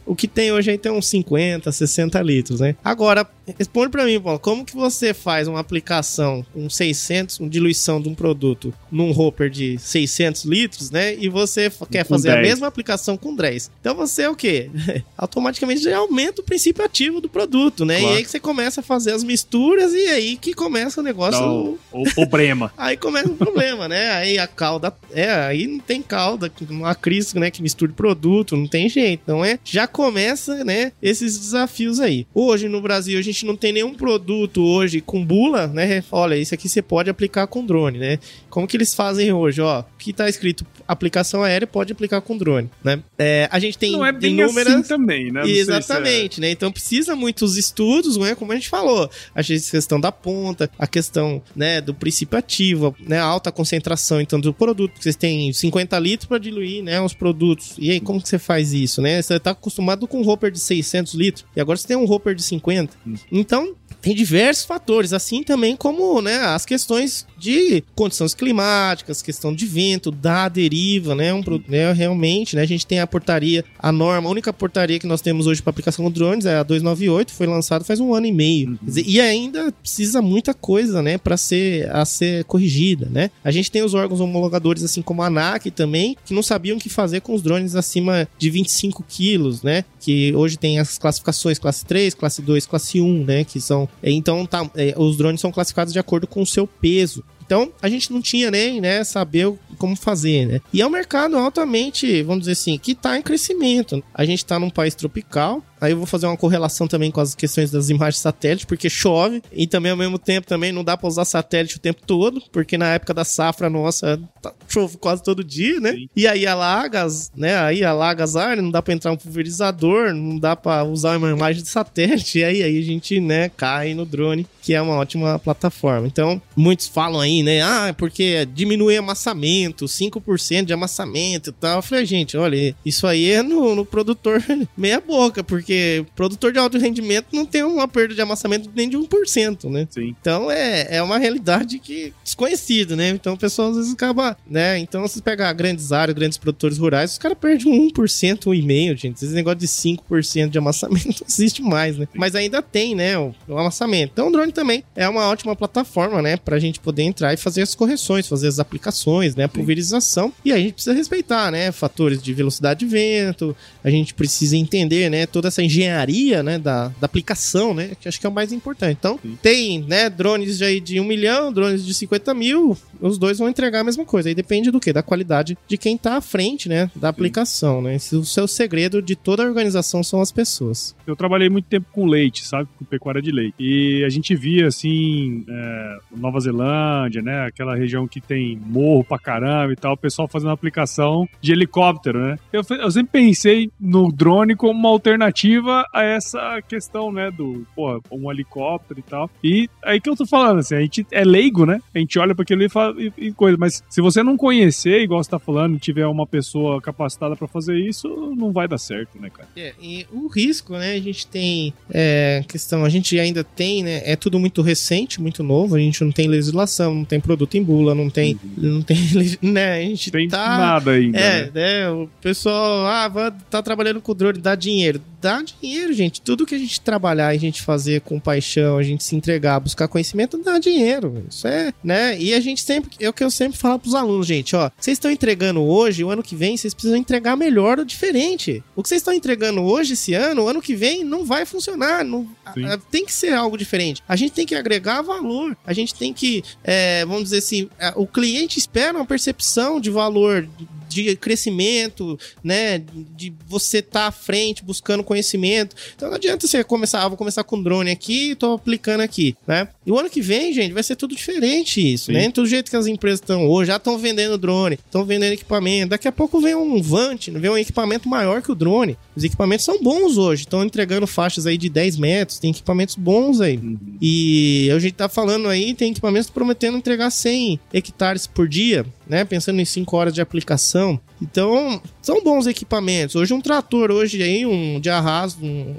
O que tem hoje aí tem uns 50, 60 litros, né? Agora, responde pra mim, Paulo, como que você faz uma aplicação com 600, uma diluição de um produto num hopper de 600 litros, né? E você quer fazer a 10. mesma aplicação com 10. Então você é o quê? Automaticamente já aumenta o princípio ativo do produto, né? Claro. E aí que você começa a fazer as misturas e aí que começa o negócio o, o problema. Aí começa o problema, né? Aí a calda. É, aí não tem calda, uma crise, né? Que misture produto, não tem jeito. Então é. Já começa, né? Esses desafios aí. Hoje no Brasil a gente não tem nenhum produto hoje com bula, né? Olha, isso aqui você pode aplicar com drone, né? Como que eles fazem hoje, ó? Que tá escrito aplicação aérea pode aplicar com drone, né? É, a gente tem Não é bem inúmeras. assim também, né? Não é- Exatamente, né? Então precisa muitos estudos, né? Como a gente falou, a questão da ponta, a questão, né, do princípio ativo, né, a alta concentração então do produto, porque vocês têm 50 litros para diluir, né, os produtos. E aí como que você faz isso, né? Você tá acostumado com um hopper de 600 litros e agora você tem um hopper de 50. Então, tem diversos fatores, assim também como né, as questões de condições climáticas, questão de vento, da deriva, né? Um, né, realmente, né? A gente tem a portaria, a norma, a única portaria que nós temos hoje para aplicação de drones é a 298, foi lançada faz um ano e meio. Quer dizer, e ainda precisa muita coisa, né, para ser a ser corrigida, né? A gente tem os órgãos homologadores, assim como a ANAC também, que não sabiam o que fazer com os drones acima de 25 quilos, né? Que hoje tem as classificações classe 3, classe 2, classe 1, né? Que são. Então, tá, é, os drones são classificados de acordo com o seu peso. Então, a gente não tinha nem, né, saber como fazer, né? E é um mercado altamente, vamos dizer assim, que tá em crescimento. A gente tá num país tropical, aí eu vou fazer uma correlação também com as questões das imagens satélite, porque chove, e também ao mesmo tempo também não dá pra usar satélite o tempo todo, porque na época da safra nossa, tá- chove quase todo dia, né? Sim. E aí alaga, as- né, aí alaga as áreas, não dá pra entrar um pulverizador, não dá pra usar uma imagem de satélite, e aí, aí a gente, né, cai no drone, que é uma ótima plataforma. Então, muitos falam aí, né, ah, é porque diminui amassamento, 5% de amassamento e tal. Eu falei, gente, olha, isso aí é no, no produtor meia boca, porque Porque produtor de alto rendimento não tem uma perda de amassamento nem de 1%, né? Sim. Então é, é uma realidade que desconhecida, né? Então o pessoal às vezes acaba, né? Então se pegar grandes áreas, grandes produtores rurais, os caras perdem 1%, 1,5%, gente. Esse negócio de 5% de amassamento não existe mais, né? Mas ainda tem, né? O, o amassamento. Então o drone também é uma ótima plataforma, né? Pra gente poder entrar e fazer as correções, fazer as aplicações, né? A pulverização. E a gente precisa respeitar, né? Fatores de velocidade de vento, a gente precisa entender, né? Toda essa engenharia, né? Da, da aplicação, né? Que acho que é o mais importante. Então, Sim. tem, né? Drones aí de 1 milhão, drones de 50 mil, os dois vão entregar a mesma coisa. Aí depende do quê? Da qualidade de quem tá à frente, né? Da aplicação, né? Esse, o seu segredo de toda a organização são as pessoas. Eu trabalhei muito tempo com leite, sabe? Com pecuária de leite. E a gente via, assim, é, Nova Zelândia, né? Aquela região que tem morro pra caramba e tal, o pessoal fazendo aplicação de helicóptero, né? Eu, eu sempre pensei no drone como uma alternativa a essa questão, né? Do, pô, um helicóptero e tal. E aí que eu tô falando, assim, a gente é leigo, né? A gente olha para aquilo e, fala, e, e coisa, mas se você não conhecer, igual você tá falando, tiver uma pessoa capacitada pra fazer isso, não vai dar certo, né, cara? É, e o risco, né? A gente tem é, questão, a gente ainda tem, né? É tudo muito recente, muito novo. A gente não tem legislação, não tem produto em bula, não tem, não tem, né? A gente Tem tá nada ainda. É, né? né? O pessoal, ah, tá trabalhando com drone, dá dinheiro. Dá dinheiro, gente. Tudo que a gente trabalhar, a gente fazer com paixão, a gente se entregar, buscar conhecimento, dá dinheiro. Isso é, né? E a gente sempre, é o que eu sempre falo pros alunos, gente, ó. Vocês estão entregando hoje, o ano que vem, vocês precisam entregar melhor ou diferente. O que vocês estão entregando hoje, esse ano, o ano que vem, não vai funcionar. Não, Sim. a- tem que ser algo diferente. A gente tem que agregar valor. A gente tem que, é, vamos dizer assim, a- o cliente espera uma percepção de valor, de crescimento, né? De você estar à frente, buscando conhecimento. Então não adianta você começar, ah, vou começar com drone aqui e tô aplicando aqui, né? E o ano que vem, gente, vai ser tudo diferente isso, Sim. né? Do jeito que as empresas estão hoje, já estão vendendo drone, estão vendendo equipamento. Daqui a pouco vem um Vant, vem um equipamento maior que o drone. Os equipamentos são bons hoje, estão entregando faixas aí de 10 metros, tem equipamentos bons aí. Uhum. E a gente tá falando aí, tem equipamentos prometendo entregar 100 hectares por dia, né? Pensando em 5 horas de aplicação. Então, são bons equipamentos. Hoje um trator, hoje aí, um de arraso, um,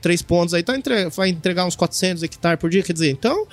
três pontos aí, tá entre- vai entregar uns 400 hectares por dia, quer dizer, então,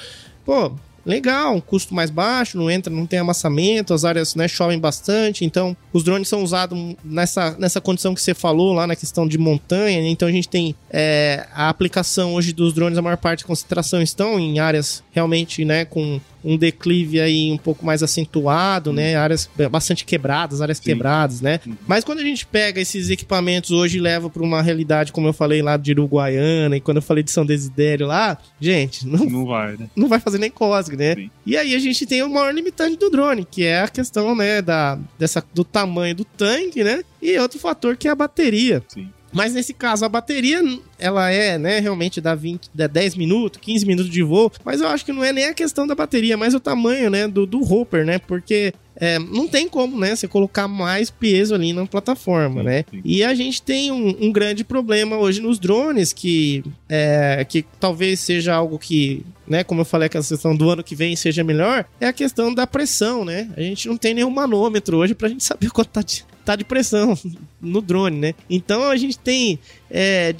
pô, legal, um custo mais baixo, não entra, não tem amassamento, as áreas né, chovem bastante, então os drones são usados nessa, nessa condição que você falou lá na questão de montanha, né? então a gente tem é, a aplicação hoje dos drones, a maior parte da concentração estão em áreas realmente né, com um declive aí um pouco mais acentuado, né? Áreas bastante quebradas, áreas Sim. quebradas, né? Uhum. Mas quando a gente pega esses equipamentos hoje e leva para uma realidade, como eu falei lá de Uruguaiana e quando eu falei de São Desidério lá, gente, não, Não vai, né? não vai fazer nem cosga, né? Sim. E aí a gente tem o maior limitante do drone, que é a questão, né, da, dessa, do tamanho do tanque, né? E outro fator que é a bateria. Sim. Mas nesse caso, a bateria, ela é, né, realmente dá, 20, dá 10 minutos, 15 minutos de voo, mas eu acho que não é nem a questão da bateria, mas o tamanho, né, do, do hopper, né, porque é, não tem como, né, você colocar mais peso ali na plataforma, né, e a gente tem um, um grande problema hoje nos drones, que, é, que talvez seja algo que, né, como eu falei, que a questão do ano que vem seja melhor, é a questão da pressão, né, a gente não tem nenhum manômetro hoje pra gente saber quanto tá de, tá de pressão no drone, né, então a gente tem é,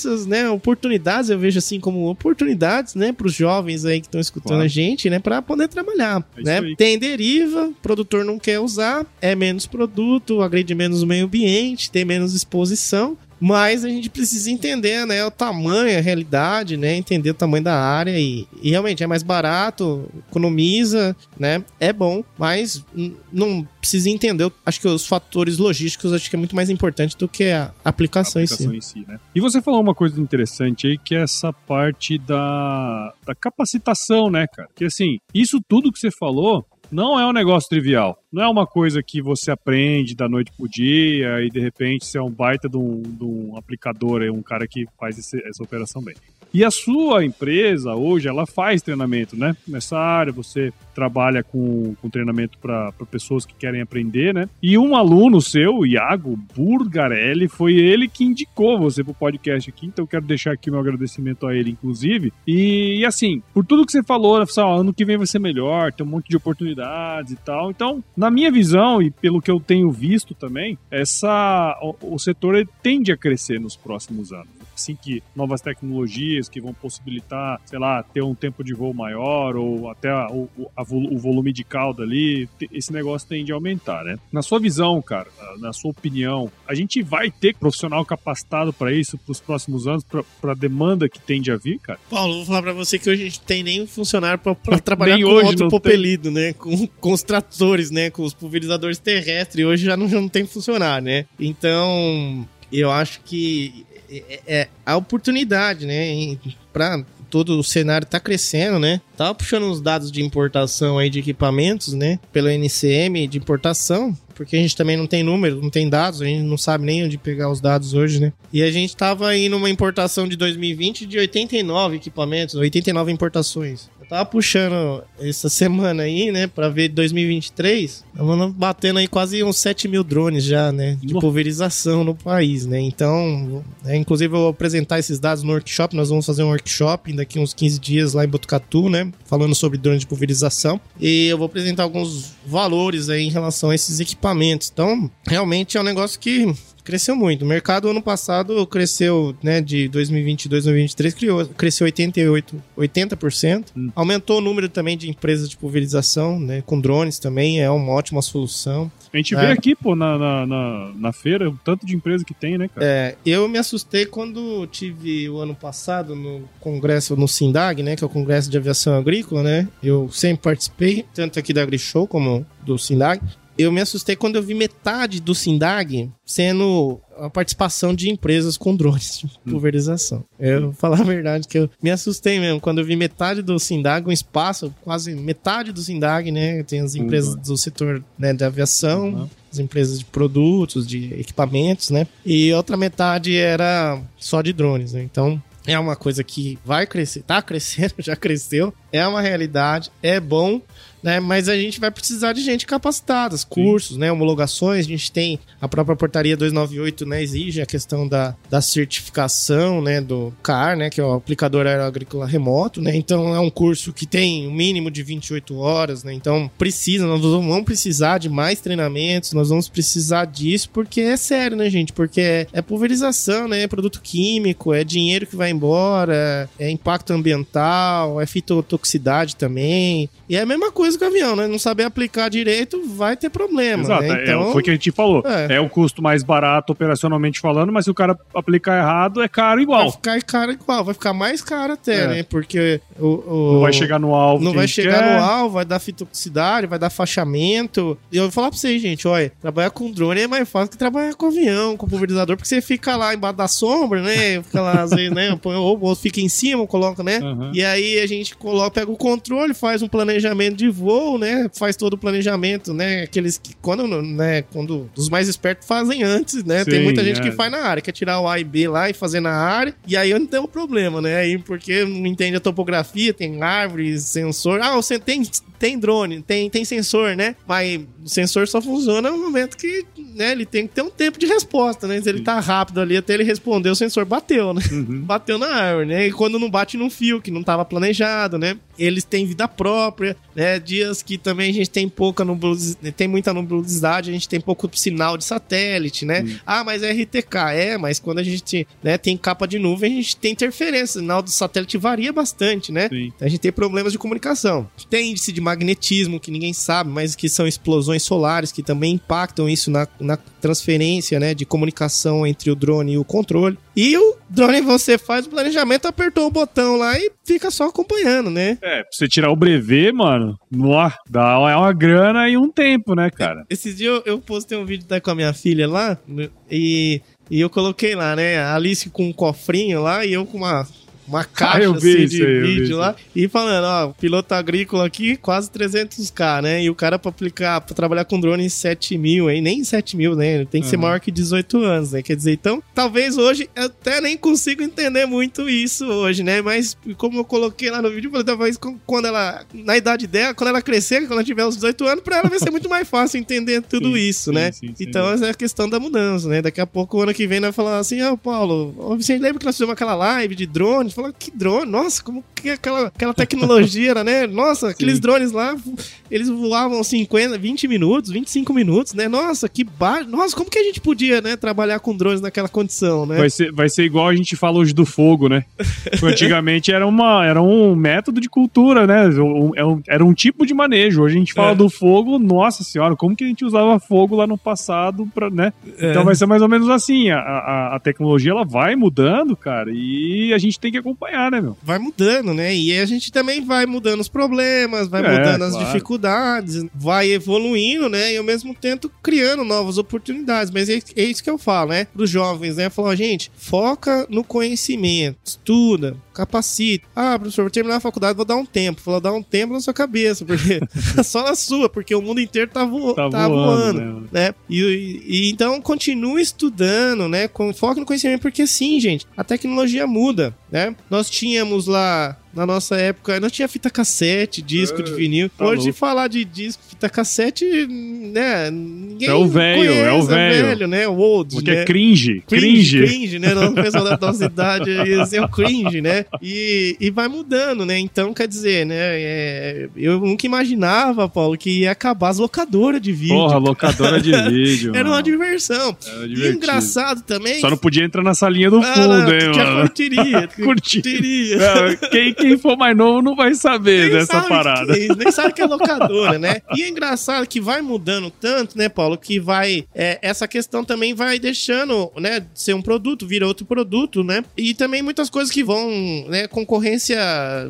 diversas né, oportunidades, eu vejo assim como oportunidades, né, para os jovens aí que estão escutando Claro. a gente, né, para poder trabalhar, É né? Tem deriva, produtor não quer usar, é menos produto, agride menos o meio ambiente, tem menos exposição. Mas a gente precisa entender, né, o tamanho, a realidade, né, entender o tamanho da área e, e realmente é mais barato, economiza, né, é bom, mas não precisa entender. Acho que os fatores logísticos acho que é muito mais importante do que a aplicação, aplicação em si. em si, né? E você falou uma coisa interessante aí, que é essa parte da, da capacitação, né, cara? Que assim, isso tudo que você falou não é um negócio trivial. Não é uma coisa que você aprende da noite pro dia e de repente você é um baita de um, de um aplicador, é um cara que faz esse- essa operação bem. E a sua empresa hoje, ela faz treinamento, né? Nessa área, você trabalha com, com treinamento para pessoas que querem aprender, né? E um aluno seu, Iago Burgarelli, foi ele que indicou você pro podcast aqui, então eu quero deixar aqui meu agradecimento a ele, inclusive. E, e assim, por tudo que você falou, pessoal, ano que vem vai ser melhor, tem um monte de oportunidades e tal. Então, na minha visão e pelo que eu tenho visto também, essa o, o setor tende a crescer nos próximos anos. Assim, que novas tecnologias que vão possibilitar, sei lá, ter um tempo de voo maior ou até a, o, a, o volume de cauda ali, esse negócio tende a aumentar, né? Na sua visão, cara, na sua opinião, a gente vai ter profissional capacitado para isso para os próximos anos, para a demanda que tende a vir, cara? Paulo, vou falar para você que hoje a gente tem nem funcionário para trabalhar nem com hoje né? Com, com os tratores, né? Com os pulverizadores terrestres. Hoje já não, já não tem funcionário, né? Então, eu acho que é, é a oportunidade, né? Para todo o cenário tá crescendo, né? Tava puxando os dados de importação aí de equipamentos, né? Pelo NCM de importação porque a gente também não tem número, não tem dados, a gente não sabe nem onde pegar os dados hoje, né? E a gente tava aí numa importação de 2020 de 89 equipamentos, 89 importações. Tava puxando essa semana aí, né, pra ver 2023, estamos batendo aí quase uns 7 mil drones já, né, de pulverização no país, né? Então, é, inclusive eu vou apresentar esses dados no workshop, nós vamos fazer um workshop daqui uns 15 dias lá em Botucatu, né, falando sobre drones de pulverização. E eu vou apresentar alguns valores aí em relação a esses equipamentos. Então, realmente é um negócio que cresceu muito. O mercado ano passado cresceu, né, de 2022 a 2023, criou, cresceu 88, 80%. Hum. Aumentou o número também de empresas de pulverização, né, com drones também, é uma ótima solução. A gente é. vê aqui, pô, na, na, na, na, feira, o tanto de empresa que tem, né, cara? É, eu me assustei quando tive o ano passado no congresso, no SINDAG, né, que é o Congresso de Aviação Agrícola, né, eu sempre participei, tanto aqui da AgriShow como do SINDAG eu me assustei quando eu vi metade do Sindag sendo a participação de empresas com drones de hum. pulverização. Eu vou falar a verdade que eu me assustei mesmo quando eu vi metade do Sindag, um espaço, quase metade do Sindag, né? Tem as empresas uhum. do setor né, da aviação, uhum. as empresas de produtos, de equipamentos, né? E outra metade era só de drones, né? Então, é uma coisa que vai crescer, tá crescendo, já cresceu, é uma realidade, é bom, né? Mas a gente vai precisar de gente capacitada, cursos, né? Homologações. A gente tem a própria portaria 298, né? Exige a questão da, da certificação, né? Do CAR, né? Que é o aplicador aeroagrícola remoto, né? Então é um curso que tem um mínimo de 28 horas, né? Então precisa, nós vamos precisar de mais treinamentos, nós vamos precisar disso porque é sério, né, gente? Porque é, é pulverização, né? É produto químico, é dinheiro que vai embora, é impacto ambiental, é fitotoxicidade também. E é a mesma coisa coisa com o avião, né? Não saber aplicar direito vai ter problema. Exato, né? É, então, é, foi o que a gente falou. É. é o custo mais barato operacionalmente falando, mas se o cara aplicar errado, é caro igual. Vai ficar caro igual, vai ficar mais caro até, é. né? Porque o, o, não vai chegar no alvo. Não vai chegar quer. no alvo, vai dar fitoxicidade, vai dar fachamento. E eu vou falar pra vocês, gente, olha, trabalhar com drone é mais fácil que trabalhar com avião, com pulverizador, porque você fica lá embaixo da sombra, né? Fica lá, às vezes, né? Ou, ou fica em cima, coloca, né? Uhum. E aí a gente coloca, pega o controle, faz um planejamento de voo, né? Faz todo o planejamento, né? Aqueles que, quando, né? Quando os mais espertos fazem antes, né? Sim, Tem muita gente é. que faz na área, quer tirar o A e B lá e fazer na área, e aí não tem um problema, né? Aí porque não entende a topografia, tem árvores, sensor. Ah, você tem, tem drone, tem, tem sensor, né? Mas o sensor só funciona no momento que, né? Ele tem que ter um tempo de resposta, né? Se ele tá rápido ali até ele responder, o sensor bateu, né? Uhum. Bateu na árvore, né? E quando não bate num fio, que não tava planejado, né? Eles têm vida própria, né? Dias que também a gente tem pouca tem muita nubulosidade, a gente tem pouco sinal de satélite, né? Uhum. Ah, mas é RTK, é, mas quando a gente né, tem capa de nuvem, a gente tem interferência, o sinal do satélite varia bastante, né? Então a gente tem problemas de comunicação. Tem índice de magnetismo, que ninguém sabe, mas que são explosões solares, que também impactam isso na, na transferência, né, de comunicação entre o drone e o controle. E o drone você faz o planejamento, apertou o botão lá e fica só acompanhando, né? É, pra você tirar o brevet, mano, nó, dá uma grana e um tempo, né, cara? Esses dias eu, eu postei um vídeo com a minha filha lá e, e eu coloquei lá, né, a Alice com um cofrinho lá e eu com uma uma caixa ah, assim, de aí, vídeo lá e falando, ó, piloto agrícola aqui, quase 300k, né? E o cara pra aplicar, pra trabalhar com drone em 7 mil, hein? Nem 7 mil, né? Tem que uhum. ser maior que 18 anos, né? Quer dizer, então, talvez hoje eu até nem consigo entender muito isso hoje, né? Mas como eu coloquei lá no vídeo, talvez quando ela, na idade dela, quando ela crescer, quando ela tiver uns 18 anos, pra ela vai ser muito mais fácil entender tudo sim, isso, sim, né? Sim, então, essa é a questão da mudança, né? Daqui a pouco, o ano que vem, vai falar assim, ah, Paulo, você lembra que nós fizemos aquela live de drones? Falou, que drone? Nossa, como que aquela, aquela tecnologia era, né? Nossa, aqueles Sim. drones lá, eles voavam 50, 20 minutos, 25 minutos, né? Nossa, que baixo. Nossa, como que a gente podia, né, trabalhar com drones naquela condição, né? Vai ser, vai ser igual a gente fala hoje do fogo, né? Antigamente era, uma, era um método de cultura, né? Um- é um- Era um tipo de manejo. Hoje a gente fala É. do fogo, nossa senhora, como que a gente usava fogo lá no passado, pra, né? É. Então vai ser mais ou menos assim. A, a, a tecnologia ela vai mudando, cara, e a gente tem que acompanhar, né, meu? vai mudando, né? E a gente também vai mudando os problemas, vai É, mudando as claro. dificuldades, vai evoluindo, né? E ao mesmo tempo criando novas oportunidades. Mas é, é isso que eu falo, né? Para os jovens, né? Falar, gente, foca no conhecimento, estuda, capacita. Ah, professor, vou terminar a faculdade, vou dar um tempo. Vou dar um tempo na sua cabeça, porque só na sua, porque o mundo inteiro tá, vo Tá tá voando, voando né? né? E, e- e então continue estudando, né? Com foco no conhecimento, porque sim, gente, a tecnologia muda, né? Nós tínhamos lá na nossa época, nós tinha fita cassete, disco de vinil. tá Hoje louco. falar de disco, fita cassete, né? Ninguém É o velho, é o velho. né? O old, Porque né? é cringe, Cringe, cringe. cringe, né? O pessoal da nossa idade é o cringe, né? E, e vai mudando, né? Então, quer dizer, né? é, eu nunca imaginava, Paulo, que ia acabar as locadoras de vídeo. Porra, locadora de vídeo. Era uma diversão. Era E engraçado também. Só não podia entrar na salinha do Ah, fundo, não, hein, mano? curtiria. Curtir. curtiria. É, quem, quem for mais novo não vai saber Nem dessa parada. que é nem sabe que é locadora, né? E é engraçado que vai mudando tanto, né, Paulo, que vai. é, essa questão também vai deixando, né, ser um produto, vira outro produto, né? E também muitas coisas que vão, né, concorrência,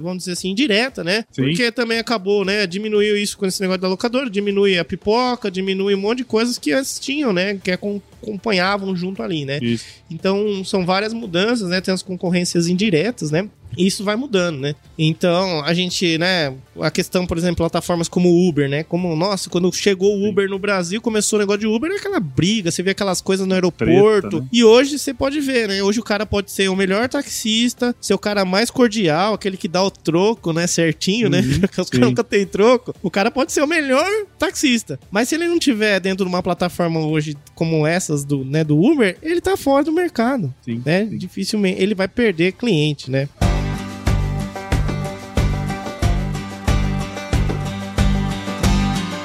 vamos dizer assim, direta, né? Sim. Porque também acabou, né? Diminuiu isso com esse negócio da locadora, diminui a pipoca, diminui um monte de coisas que antes tinham, né? Que acom- acompanhavam junto ali, né? Isso. Então, são várias mudanças, né? Tem as concorrências indiretas, né? E isso vai mudando, né? Então, a gente, né? A questão, por exemplo, plataformas como o Uber, né? Como, nossa, quando chegou o Uber no Brasil, começou o negócio de Uber, era aquela briga, você vê aquelas coisas no aeroporto. Treta, né? E hoje você pode ver, né? Hoje o cara pode ser o melhor taxista, ser o cara mais cordial, aquele que dá o troco, né? Certinho, né? Uhum, Porque os caras nunca tem troco. O cara pode ser o melhor taxista. Mas se ele não tiver dentro de uma plataforma hoje como essas do, né, do Uber, ele tá fora do mercado. Sim, Né? sim. Dificilmente ele vai perder cliente, né?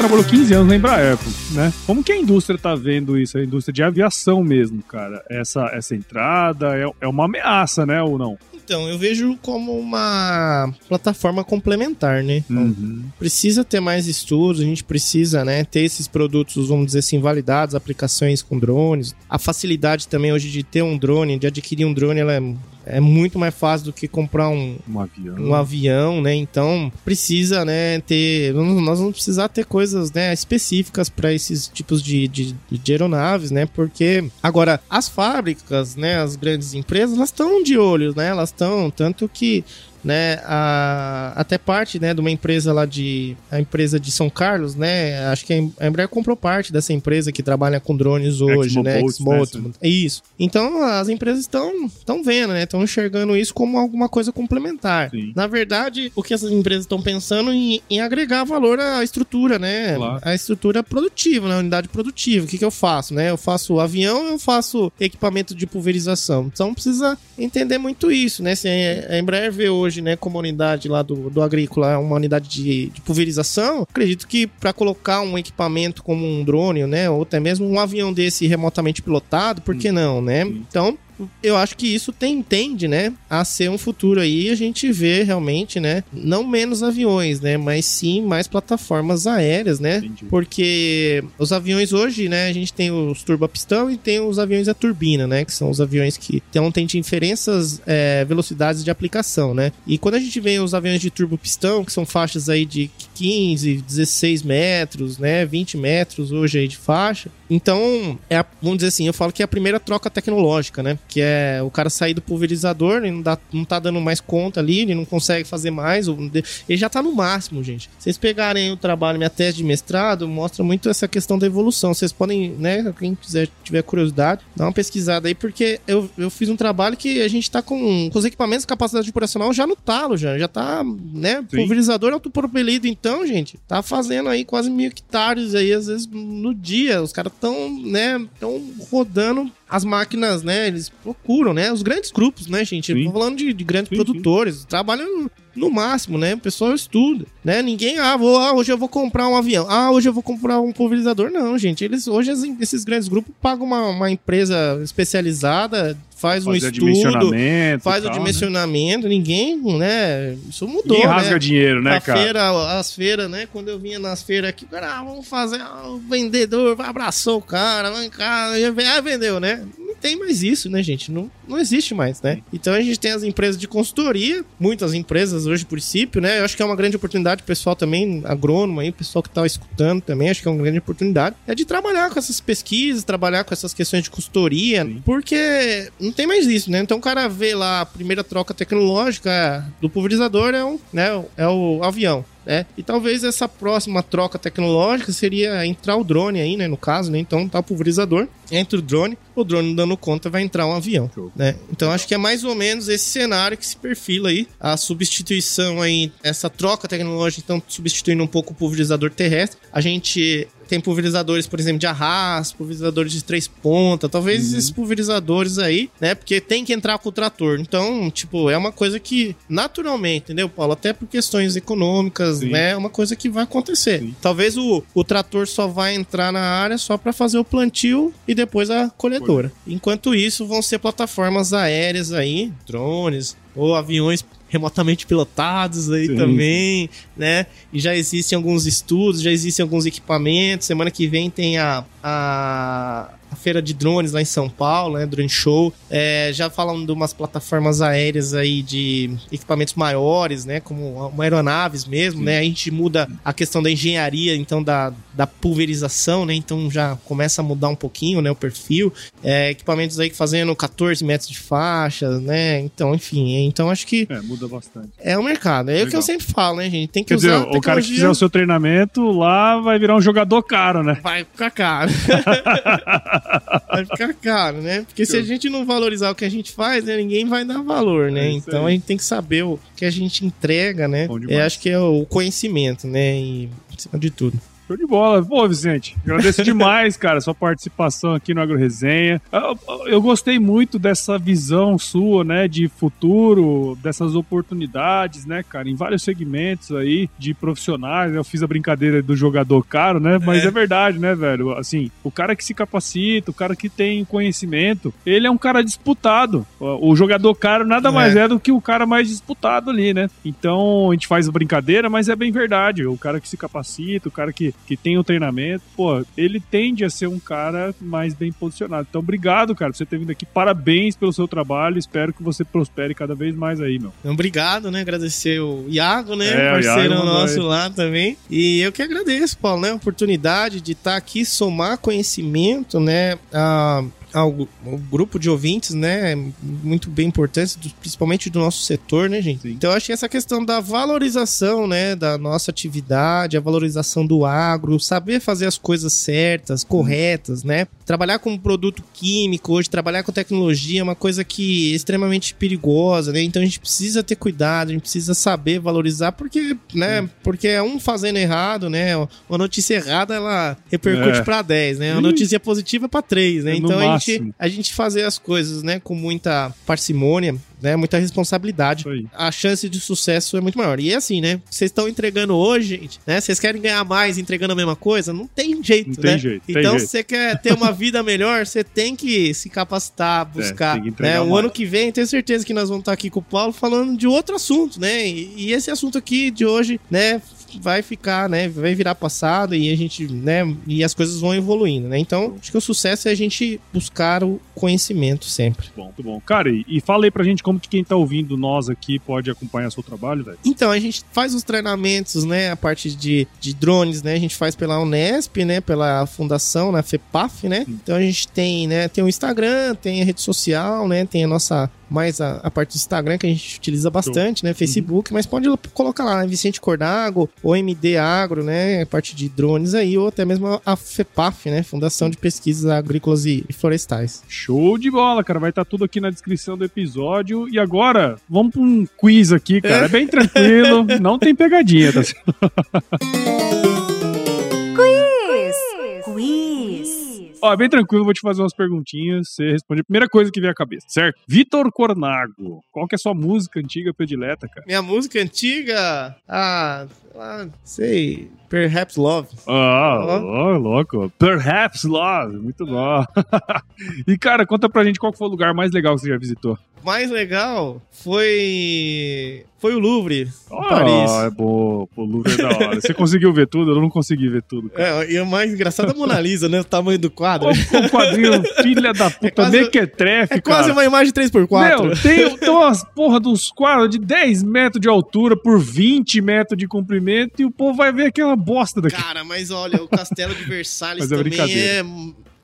Trabalhou 15 anos na Embraer, pô, né? Como que a indústria tá vendo isso? A indústria de aviação mesmo, cara. Essa, essa entrada é, é uma ameaça, né? Ou não? Então, eu vejo como uma plataforma complementar, né? Então, Uhum. precisa ter mais estudos, a gente precisa, né, ter esses produtos, vamos dizer assim, validados, aplicações com drones. A facilidade também hoje de ter um drone, de adquirir um drone, ela é, é muito mais fácil do que comprar um, Um avião. um avião, né? Então precisa, né, ter. Nós vamos precisar ter coisas, né, específicas para esses tipos de, de, de aeronaves, né? Porque agora as fábricas, né, as grandes empresas, elas estão de olho, né? Elas estão tanto que né, a, até parte, né, de uma empresa lá de, a empresa de São Carlos, né, acho que a Embraer comprou parte dessa empresa que trabalha com drones hoje, né, Exmoto, isso. Então, as empresas estão estão vendo, né, estão enxergando isso como alguma coisa complementar. Sim. Na verdade, o que essas empresas estão pensando em, em, agregar valor à estrutura, né, claro. a estrutura produtiva, na né, unidade produtiva. O que que eu faço, né? Eu faço avião, eu faço equipamento de pulverização. Então, precisa entender muito isso, né? Se a Embraer vê hoje, né, como unidade lá do, do agrícola, uma unidade de, de pulverização, acredito que para colocar um equipamento como um drone, né, ou até mesmo um avião desse remotamente pilotado, por que hum. não, né? Então, eu acho que isso tem, tende, né, a ser um futuro aí a gente vê realmente, né, não menos aviões, né, mas sim mais plataformas aéreas, né, Entendi. porque os aviões hoje, né, a gente tem os turbopistão e tem os aviões a turbina, né, que são os aviões que então, tem diferenças é, velocidades de aplicação, né, e quando a gente vê os aviões de turbopistão, que são faixas aí de 15, 16 metros, né, 20 metros hoje aí de faixa, então, é a, vamos dizer assim, eu falo que é a primeira troca tecnológica, né? Que é o cara sair do pulverizador, ele não, dá, não tá dando mais conta ali, ele não consegue fazer mais, ele já tá no máximo, gente. Vocês pegarem o trabalho, minha tese de mestrado, mostra muito essa questão da evolução. Vocês podem, né, quem quiser, tiver curiosidade, dar uma pesquisada aí, porque eu, eu fiz um trabalho que a gente tá com, com os equipamentos de capacidade operacional já no talo, já, já tá, né, Sim. pulverizador autopropelido, então, gente, tá fazendo aí quase mil hectares aí, às vezes, no dia. Os caras estão, né, estão rodando as máquinas, né, eles procuram, né, os grandes grupos, né, gente, sim. tô falando de, de grandes sim, produtores, sim. trabalham no máximo, né, o pessoal estuda, né, ninguém, ah, vou, ah, hoje eu vou comprar um avião, ah, hoje eu vou comprar um pulverizador, não, gente, eles, hoje esses grandes grupos pagam uma, uma empresa especializada faz um estudo, faz tal, o né? dimensionamento, né? ninguém, né? Isso mudou. Ninguém né? rasga dinheiro, né, A cara? Feira, as feiras, né? Quando eu vinha nas feiras aqui, cara, ah, vamos fazer, ah, o vendedor abraçou o cara, vem cá, ah, vendeu, né? Tem mais isso, né, gente? Não, não existe mais, né? Então a gente tem as empresas de consultoria, muitas empresas hoje, por princípio, né? Eu acho que é uma grande oportunidade, o pessoal também, agrônomo aí, o pessoal que tá escutando também, acho que é uma grande oportunidade, é de trabalhar com essas pesquisas, trabalhar com essas questões de consultoria, Sim. porque não tem mais isso, né? Então o cara vê lá a primeira troca tecnológica do pulverizador é o, né, é o avião. Né? E talvez essa próxima troca tecnológica seria entrar o drone aí, né? No caso, né? Então tá o pulverizador, entra o drone, o drone dando conta vai entrar um avião, né? Então acho que é mais ou menos esse cenário que se perfila aí, a substituição aí, essa troca tecnológica, então substituindo um pouco o pulverizador terrestre. A gente tem pulverizadores, por exemplo, de arrasto, pulverizadores de três pontas, talvez uhum. esses pulverizadores aí, né? Porque tem que entrar com o trator. Então, tipo, é uma coisa que naturalmente, entendeu, Paulo? Até por questões econômicas, Sim. né? É uma coisa que vai acontecer. Sim. Talvez o, o trator só vai entrar na área só para fazer o plantio e depois a colhedora. Enquanto isso, vão ser plataformas aéreas aí, drones ou aviões remotamente pilotados aí Sim. também, né? E já existem alguns estudos, já existem alguns equipamentos. Semana que vem tem a, a a feira de drones lá em São Paulo, né? Drone Show. É, já falando de umas plataformas aéreas aí de equipamentos maiores, né? Como aeronaves mesmo, Sim. né? A gente muda a questão da engenharia, então, da, da pulverização, né? Então já começa a mudar um pouquinho, né? O perfil. É, equipamentos aí fazendo 14 metros de faixa, né? Então, enfim. Então acho que. É, muda bastante. É o mercado. É Legal. o que eu sempre falo, né, gente? Tem que Quer usar. Dizer, o cara que fizer o seu treinamento lá vai virar um jogador caro, né? Vai ficar caro. vai ficar caro, né? Porque se a gente não valorizar o que a gente faz, né, ninguém vai dar valor, né? É então a gente tem que saber o que a gente entrega, né? É, acho que é o conhecimento, né? E, acima de tudo. Show de bola. Pô, Vicente, agradeço demais, cara, sua participação aqui no Agro Resenha. Eu, eu, gostei muito dessa visão sua, né, de futuro, dessas oportunidades, né, cara, em vários segmentos aí de profissionais. Eu fiz a brincadeira do jogador caro, né, mas é, é verdade, né, velho? Assim, o cara que se capacita, o cara que tem conhecimento, ele é um cara disputado. O jogador caro nada é. mais é do que o cara mais disputado ali, né? Então, a gente faz a brincadeira, mas é bem verdade. O cara que se capacita, o cara que que tem o treinamento, pô, ele tende a ser um cara mais bem posicionado. Então, obrigado, cara, por você ter vindo aqui. Parabéns pelo seu trabalho. Espero que você prospere cada vez mais aí, meu. Obrigado, né? Agradecer o Iago, né? É, Parceiro Iago nosso lá também. E eu que agradeço, Paulo, né? A oportunidade de estar tá aqui, somar conhecimento, né? Ah, algo, um grupo de ouvintes, né, muito bem importante, principalmente do nosso setor, né, gente? Sim. Então eu acho que essa questão da valorização, né, da nossa atividade, a valorização do agro, saber fazer as coisas certas, corretas, né? Trabalhar com produto químico hoje, trabalhar com tecnologia é uma coisa que é extremamente perigosa, né? Então a gente precisa ter cuidado, a gente precisa saber valorizar, porque, né, porque é um fazendo errado, né? Uma notícia errada, ela repercute É. pra 10, né? Uma notícia positiva pra 3, né? É Então a gente, a gente fazer as coisas, né, com muita parcimônia, né, muita responsabilidade a chance de sucesso é muito maior. E é assim, né? Vocês estão entregando hoje, gente, né? Vocês querem ganhar mais entregando a mesma coisa? Não tem jeito, Não tem né? jeito, tem então, jeito. se você quer ter uma vida melhor, você tem que se capacitar, buscar. tem que entregar né? O ano que vem, tenho certeza que nós vamos estar aqui com o Paulo falando de outro assunto, né? E, e esse assunto aqui de hoje, né? Vai ficar, né? Vai virar passado e a gente, né? E as coisas vão evoluindo, né? Então, acho que o sucesso é a gente buscar o conhecimento sempre. Bom, muito bom. Cara, e, e fala aí pra gente como que quem tá ouvindo nós aqui pode acompanhar seu trabalho, velho. Então, a gente faz os treinamentos, né? A parte de, de drones, né? A gente faz pela Unesp, né? Pela fundação, na FEPAF, né? Então a gente tem, né? Tem o Instagram, tem a rede social, né? Tem a nossa. Mais a, a parte do Instagram que a gente utiliza bastante, né? Facebook, mas pode colocar lá, né? Vicente Cordago, ou MD Agro, né? A parte de drones aí, ou até mesmo a FEPAF, né? Fundação de Pesquisas Agrícolas e Florestais. Show de bola, cara. Vai estar tudo aqui na descrição do episódio. E agora, vamos pra um quiz aqui, cara. É bem tranquilo, não tem pegadinha, tá? Quiz. Quiz. Ó, é bem tranquilo, vou te fazer umas perguntinhas. Você responde a primeira coisa que vier à cabeça, certo? Vitor Cornago, qual que é a sua música antiga predileta, cara? Minha música antiga, ah, ah sei, Perhaps Love. Ah, ó, louco. Perhaps Love, muito bom. e, cara, conta pra gente qual foi o lugar mais legal que você já visitou. mais legal foi foi o Louvre, Ah, Paris. é bom. Pô, Louvre é da hora. Você conseguiu ver tudo? Eu não consegui ver tudo, cara. É, e o mais engraçado é a Mona Lisa, né? O tamanho do quadro. O quadrinho, filha da puta, quase- mequetrefe, É quase cara. uma imagem 3x4. Meu, tem, tem umas porra dos quadros de 10 metros de altura por 20 metros de comprimento e o povo vai ver aquela bosta daqui. Cara, mas olha, o Castelo de Versalhes é também é,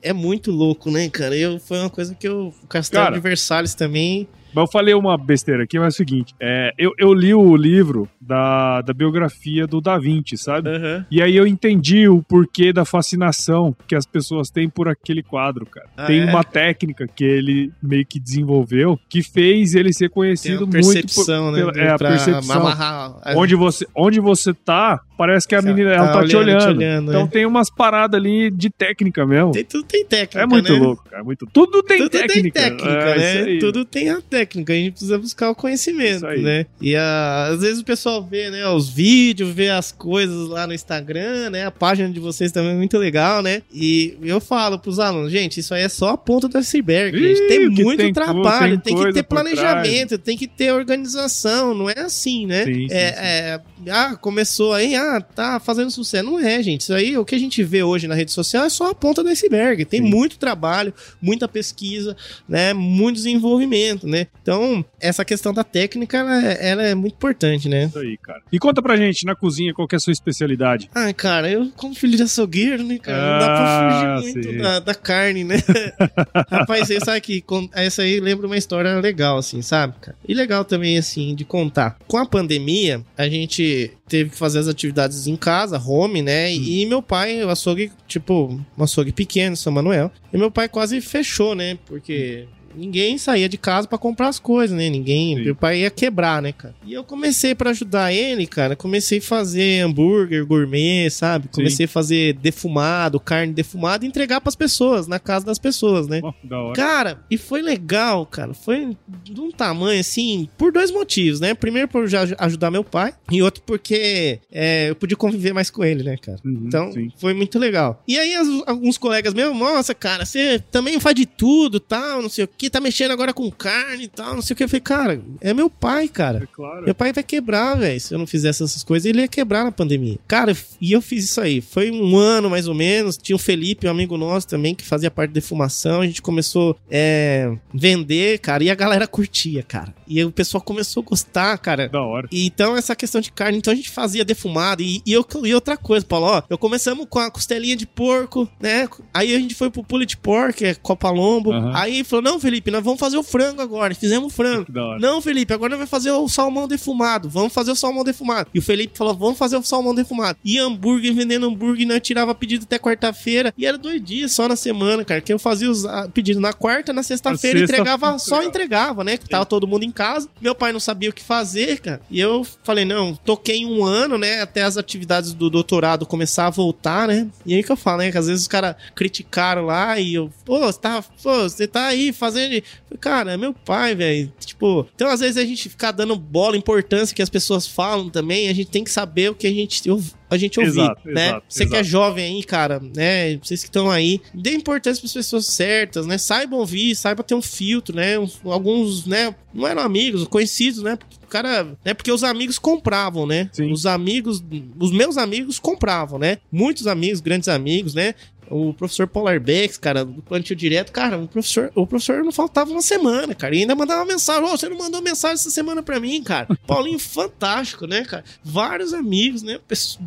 é muito louco, né, cara? Eu, foi uma coisa que eu. O Castelo Cara. de Versalhes também. Mas eu falei uma besteira aqui, mas é o seguinte: é, eu, eu li o livro da, da biografia do Da Vinci, sabe? E aí eu entendi o porquê da fascinação que as pessoas têm por aquele quadro, cara. Ah, Tem é? uma técnica que ele meio que desenvolveu que fez ele ser conhecido muito percepção, né? pela- é, a percepção. amarrar. Onde você, onde você tá, parece que a Tá menina ela tá, te olhando, te olhando, então é. tem umas paradas ali de técnica mesmo. Tem, tudo tem técnica. é muito né? louco, cara. é Muito... Tudo tem Tudo técnica. tem técnica, É, né? Tudo tem a técnica. A gente precisa buscar o conhecimento, né? E ah, às vezes o pessoal vê, né, os vídeos, vê as coisas lá no Instagram, né? A página de vocês também é muito legal, né? E eu falo pros alunos, gente, isso aí é só a ponta do iceberg. Ih, gente. Tem muito tem trabalho, tem tem, que ter planejamento, tem que ter organização. Não é assim, né? Sim, sim, é, é, ah, começou aí, ah, tá fazendo sucesso. Não é, gente. Isso aí, o que a gente vê hoje na rede social é só a ponta do iceberg. Tem Sim. muito trabalho, muita pesquisa, né? Muito desenvolvimento, né? Então, essa questão da técnica, ela, é- ela é muito importante, né? Isso aí, cara. E conta pra gente, na cozinha, qual que é a sua especialidade? Ai, cara, eu como filho de açougueiro, né, cara? Não dá Ah, pra fugir muito da, da carne, né? Rapaz, você sabe que essa aí lembra uma história legal, assim, sabe, cara? E legal também, assim, de contar. Com a pandemia, a gente teve que fazer as atividades em casa, home, né? E meu pai, o açougue, tipo, um açougue pequeno, São Manuel. E meu pai quase fechou, né? Porque ninguém saía de casa pra comprar as coisas, né? Ninguém. Sim. Meu pai ia quebrar, né, cara? E eu comecei pra ajudar ele, cara. Comecei a fazer hambúrguer gourmet, sabe? Comecei a fazer defumado, carne defumada e entregar pras pessoas, na casa das pessoas, né? Ó, da hora. Cara, e foi legal, cara. Foi de um tamanho assim, por dois motivos, né? Primeiro, por já ajudar meu pai, e outro, porque é, eu podia conviver mais com ele, né, cara? Uhum, Então, sim. foi muito legal. E aí, as- alguns colegas meus, nossa, cara, você também faz de tudo, tal, não sei o tá mexendo agora com carne e tal, não sei o que. Eu falei, cara, é meu pai, cara. É claro. Meu pai vai quebrar, velho. Se eu não fizesse essas coisas, ele ia quebrar na pandemia. Cara, e eu fiz isso aí. Foi um ano mais ou menos. Tinha o Felipe, um amigo nosso também, que fazia parte da defumação. A gente começou é, vender, cara, e a galera curtia, cara. E o pessoal começou a gostar, cara. Da hora. E então, essa questão de carne, então a gente fazia defumado. E, e, eu, e outra coisa, Paulo, ó, eu começamos com a costelinha de porco, né? Aí a gente foi pro pulled pork, que é copa lombo. Aham. Aí falou: não, Felipe, nós vamos fazer o frango agora. Fizemos o frango. Não, Felipe, agora nós vamos fazer o salmão defumado. Vamos fazer o salmão defumado. E o Felipe falou: vamos fazer o salmão defumado. E hambúrguer, vendendo hambúrguer, nós tirava pedido até quarta-feira. E era dois dias só na semana, cara. Que eu fazia os ah, pedidos na quarta, na sexta-feira, sexta- entregava, só entregava. entregava, né? Que tava todo mundo em casa. Meu pai não sabia o que fazer, cara. E eu falei: não, toquei um ano, né? Até as atividades do doutorado começar a voltar, né? E aí que eu falo, né? Que às vezes os caras criticaram lá e eu, pô, você tá, pô, você tá aí fazendo. Falei, Cara, é meu pai, velho. Tipo, então às vezes a gente ficar dando bola, importância que as pessoas falam também, a gente tem que saber o que a gente, a gente ouvir, Exato, né? exato, Você que é exato. jovem aí, cara, né? Vocês que estão aí, dê importância para as pessoas certas, né? Saibam ouvir, saiba ter um filtro, né? Alguns, né? Não eram amigos, conhecidos, né? O cara, né? Porque os amigos compravam, né? Sim. Os amigos, os meus amigos compravam, né? Muitos amigos, grandes amigos, né? O professor Polar Bex, cara, do plantio direto, cara, o professor, o professor não faltava uma semana, cara, e ainda mandava mensagem, ô, você não mandou mensagem essa semana pra mim, cara. Paulinho, fantástico, né, cara? Vários amigos, né,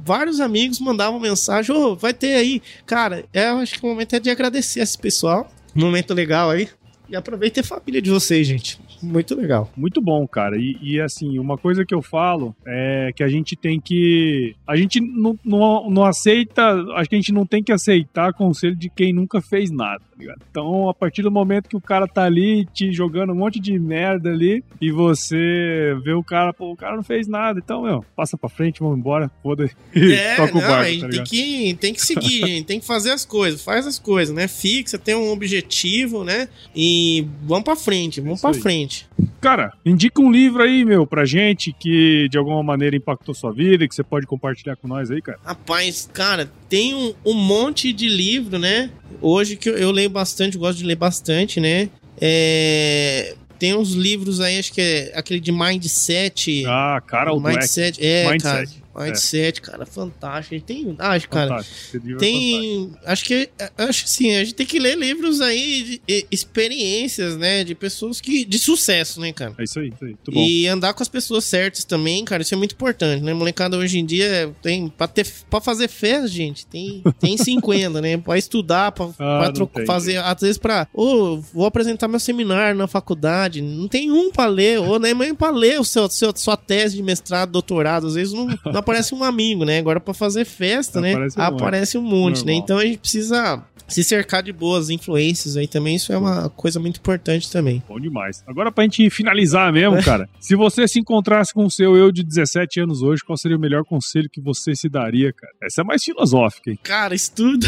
vários amigos mandavam mensagem, ô, vai ter aí. Cara, é, eu acho que o momento é de agradecer a esse pessoal, momento legal aí, e aproveita a família de vocês, gente. Muito legal. Muito bom, cara. E, e, assim, uma coisa que eu falo é que a gente tem que. A gente não, não, não aceita. Acho que a gente não tem que aceitar conselho de quem nunca fez nada, tá ligado? Então, a partir do momento que o cara tá ali te jogando um monte de merda ali e você vê o cara, pô, o cara não fez nada. Então, meu, passa pra frente, vamos embora, foda e É, toca o não, barco, a tá tem que, tem que seguir, gente. Tem que fazer as coisas. Faz as coisas, né? Fixa, tem um objetivo, né? E vamos pra frente, vamos Isso pra aí. frente. Cara, indica um livro aí, meu, pra gente que de alguma maneira impactou sua vida, que você pode compartilhar com nós aí, cara. Rapaz, cara, tem um, um monte de livro, né? Hoje que eu, eu leio bastante, gosto de ler bastante, né? É, Tem uns livros aí, acho que é aquele de Mindset. Ah, cara, o. Mindset, é, Mindset, cara. Mindset, cara, fantástico. Tem, acho, cara, é. Tem. Acho que. Acho que sim, a gente tem que ler livros aí de experiências, né? De pessoas que. De sucesso, né, cara? É isso aí, isso aí. Muito bom. E andar com as pessoas certas também, cara, isso é muito importante, né? Molecada hoje em dia tem. Pra, ter, pra fazer festa, gente, tem, tem 50, né? Pra estudar, pra, pra tro- tem, fazer. Às vezes pra. Ô, vou apresentar meu seminário na faculdade. Não tem um pra ler, ou nem mãe pra ler o seu, seu, sua tese de mestrado, doutorado. Às vezes não, não aparece um amigo, né? Agora pra fazer festa, né? Aparece um monte. Aparece um monte, né? Então a gente precisa se cercar de boas influências aí também. Isso é uma coisa muito importante também. Bom demais. Agora, pra gente finalizar mesmo, cara, se você se encontrasse com o seu eu de 17 anos hoje, qual seria o melhor conselho que você se daria, cara? Essa é mais filosófica, hein? Cara, estuda.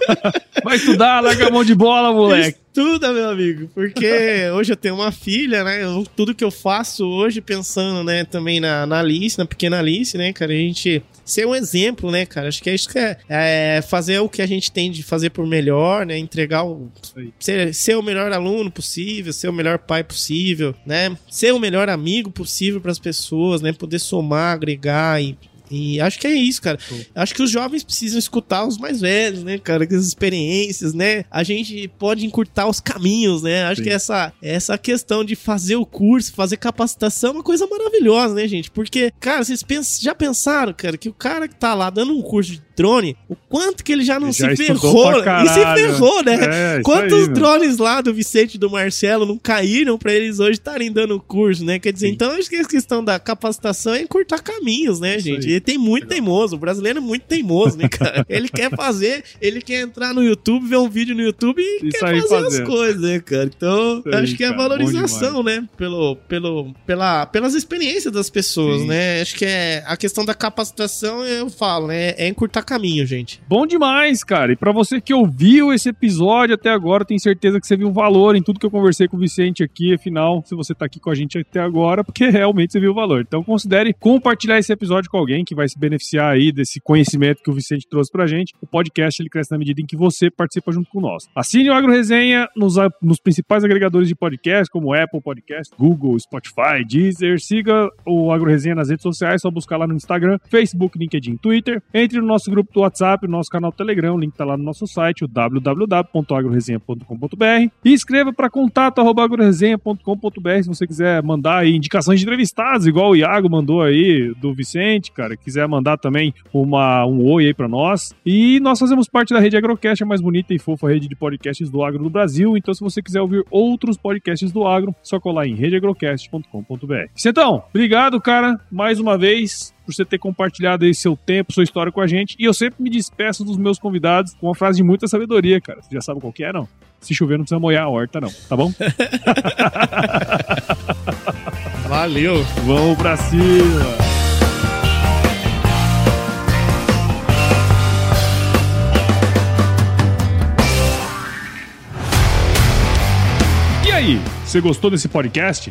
Vai estudar, larga a mão de bola, moleque. Estuda, meu amigo, porque hoje eu tenho uma filha, né? Eu- tudo que eu faço hoje, pensando, né, também na, na Alice, na pequena Alice, né, cara? A gente ser um exemplo, né, cara? Acho que é isso que é, é fazer o que a gente tem de fazer por melhor, né? Entregar o. Ser, ser o melhor aluno possível, ser o melhor pai possível, né? Ser o melhor amigo possível para as pessoas, né? Poder somar, agregar e. E acho que é isso, cara. Acho que os jovens precisam escutar os mais velhos, né, cara? As experiências, né? A gente pode encurtar os caminhos, né? Acho Sim. que essa, essa questão de fazer o curso, fazer capacitação é uma coisa maravilhosa, né, gente? Porque, cara, vocês já pensaram, cara, que o cara que tá lá dando um curso de drone, o quanto que ele já não Já se ferrou, pra e se ferrou, né? É, isso Quantos aí, drones lá do Vicente e do Marcelo não caíram pra eles hoje estarem dando curso, né? Quer dizer, Sim. então acho que a questão da capacitação é encurtar caminhos, né, Isso gente? aí. Ele tem muito teimoso. O brasileiro é muito teimoso, né, cara? ele quer fazer, ele quer entrar no YouTube, ver um vídeo no YouTube e, E quer fazer fazendo. as coisas, né, cara? Então, Isso aí, acho que é a valorização, né? Pelo, pelo, pela, pelas experiências das pessoas, Sim. né? Acho que é a questão da capacitação, eu falo, né? É encurtar caminho, gente. Bom demais, cara. E pra você que ouviu esse episódio até agora, tenho certeza que você viu valor em tudo que eu conversei com o Vicente aqui. Afinal, se você tá aqui com a gente até agora, porque realmente você viu o valor. Então considere compartilhar esse episódio com alguém que vai se beneficiar aí desse conhecimento que o Vicente trouxe pra gente. O podcast ele cresce na medida em que você participa junto com nós. Assine o Agro Resenha nos, nos principais agregadores de podcast, como Apple Podcast, Google, Spotify, Deezer. Siga o Agro Resenha nas redes sociais, só buscar lá no Instagram, Facebook, LinkedIn, Twitter. Entre no nosso grupo do WhatsApp, no nosso canal Telegram, o link tá lá no nosso site, o www.agroresenha.com.br. E escreva para contato@agroresenha.com.br se você quiser mandar aí indicações de entrevistados, igual o Iago mandou aí do Vicente, cara. Quiser mandar também uma, um oi aí para nós. E nós fazemos parte da rede Agrocast, a mais bonita e fofa rede de podcasts do agro do Brasil. Então, se você quiser ouvir outros podcasts do agro, só colar em redeagrocast.com.br. Então, obrigado, cara, mais uma vez por você ter compartilhado aí seu tempo, sua história com a gente. E eu sempre me despeço dos meus convidados com uma frase de muita sabedoria, cara. Você já sabe qual que é, não? Se chover, não precisa molhar a horta, não. Tá bom? Valeu. Vamos pra cima! E aí, você gostou desse podcast?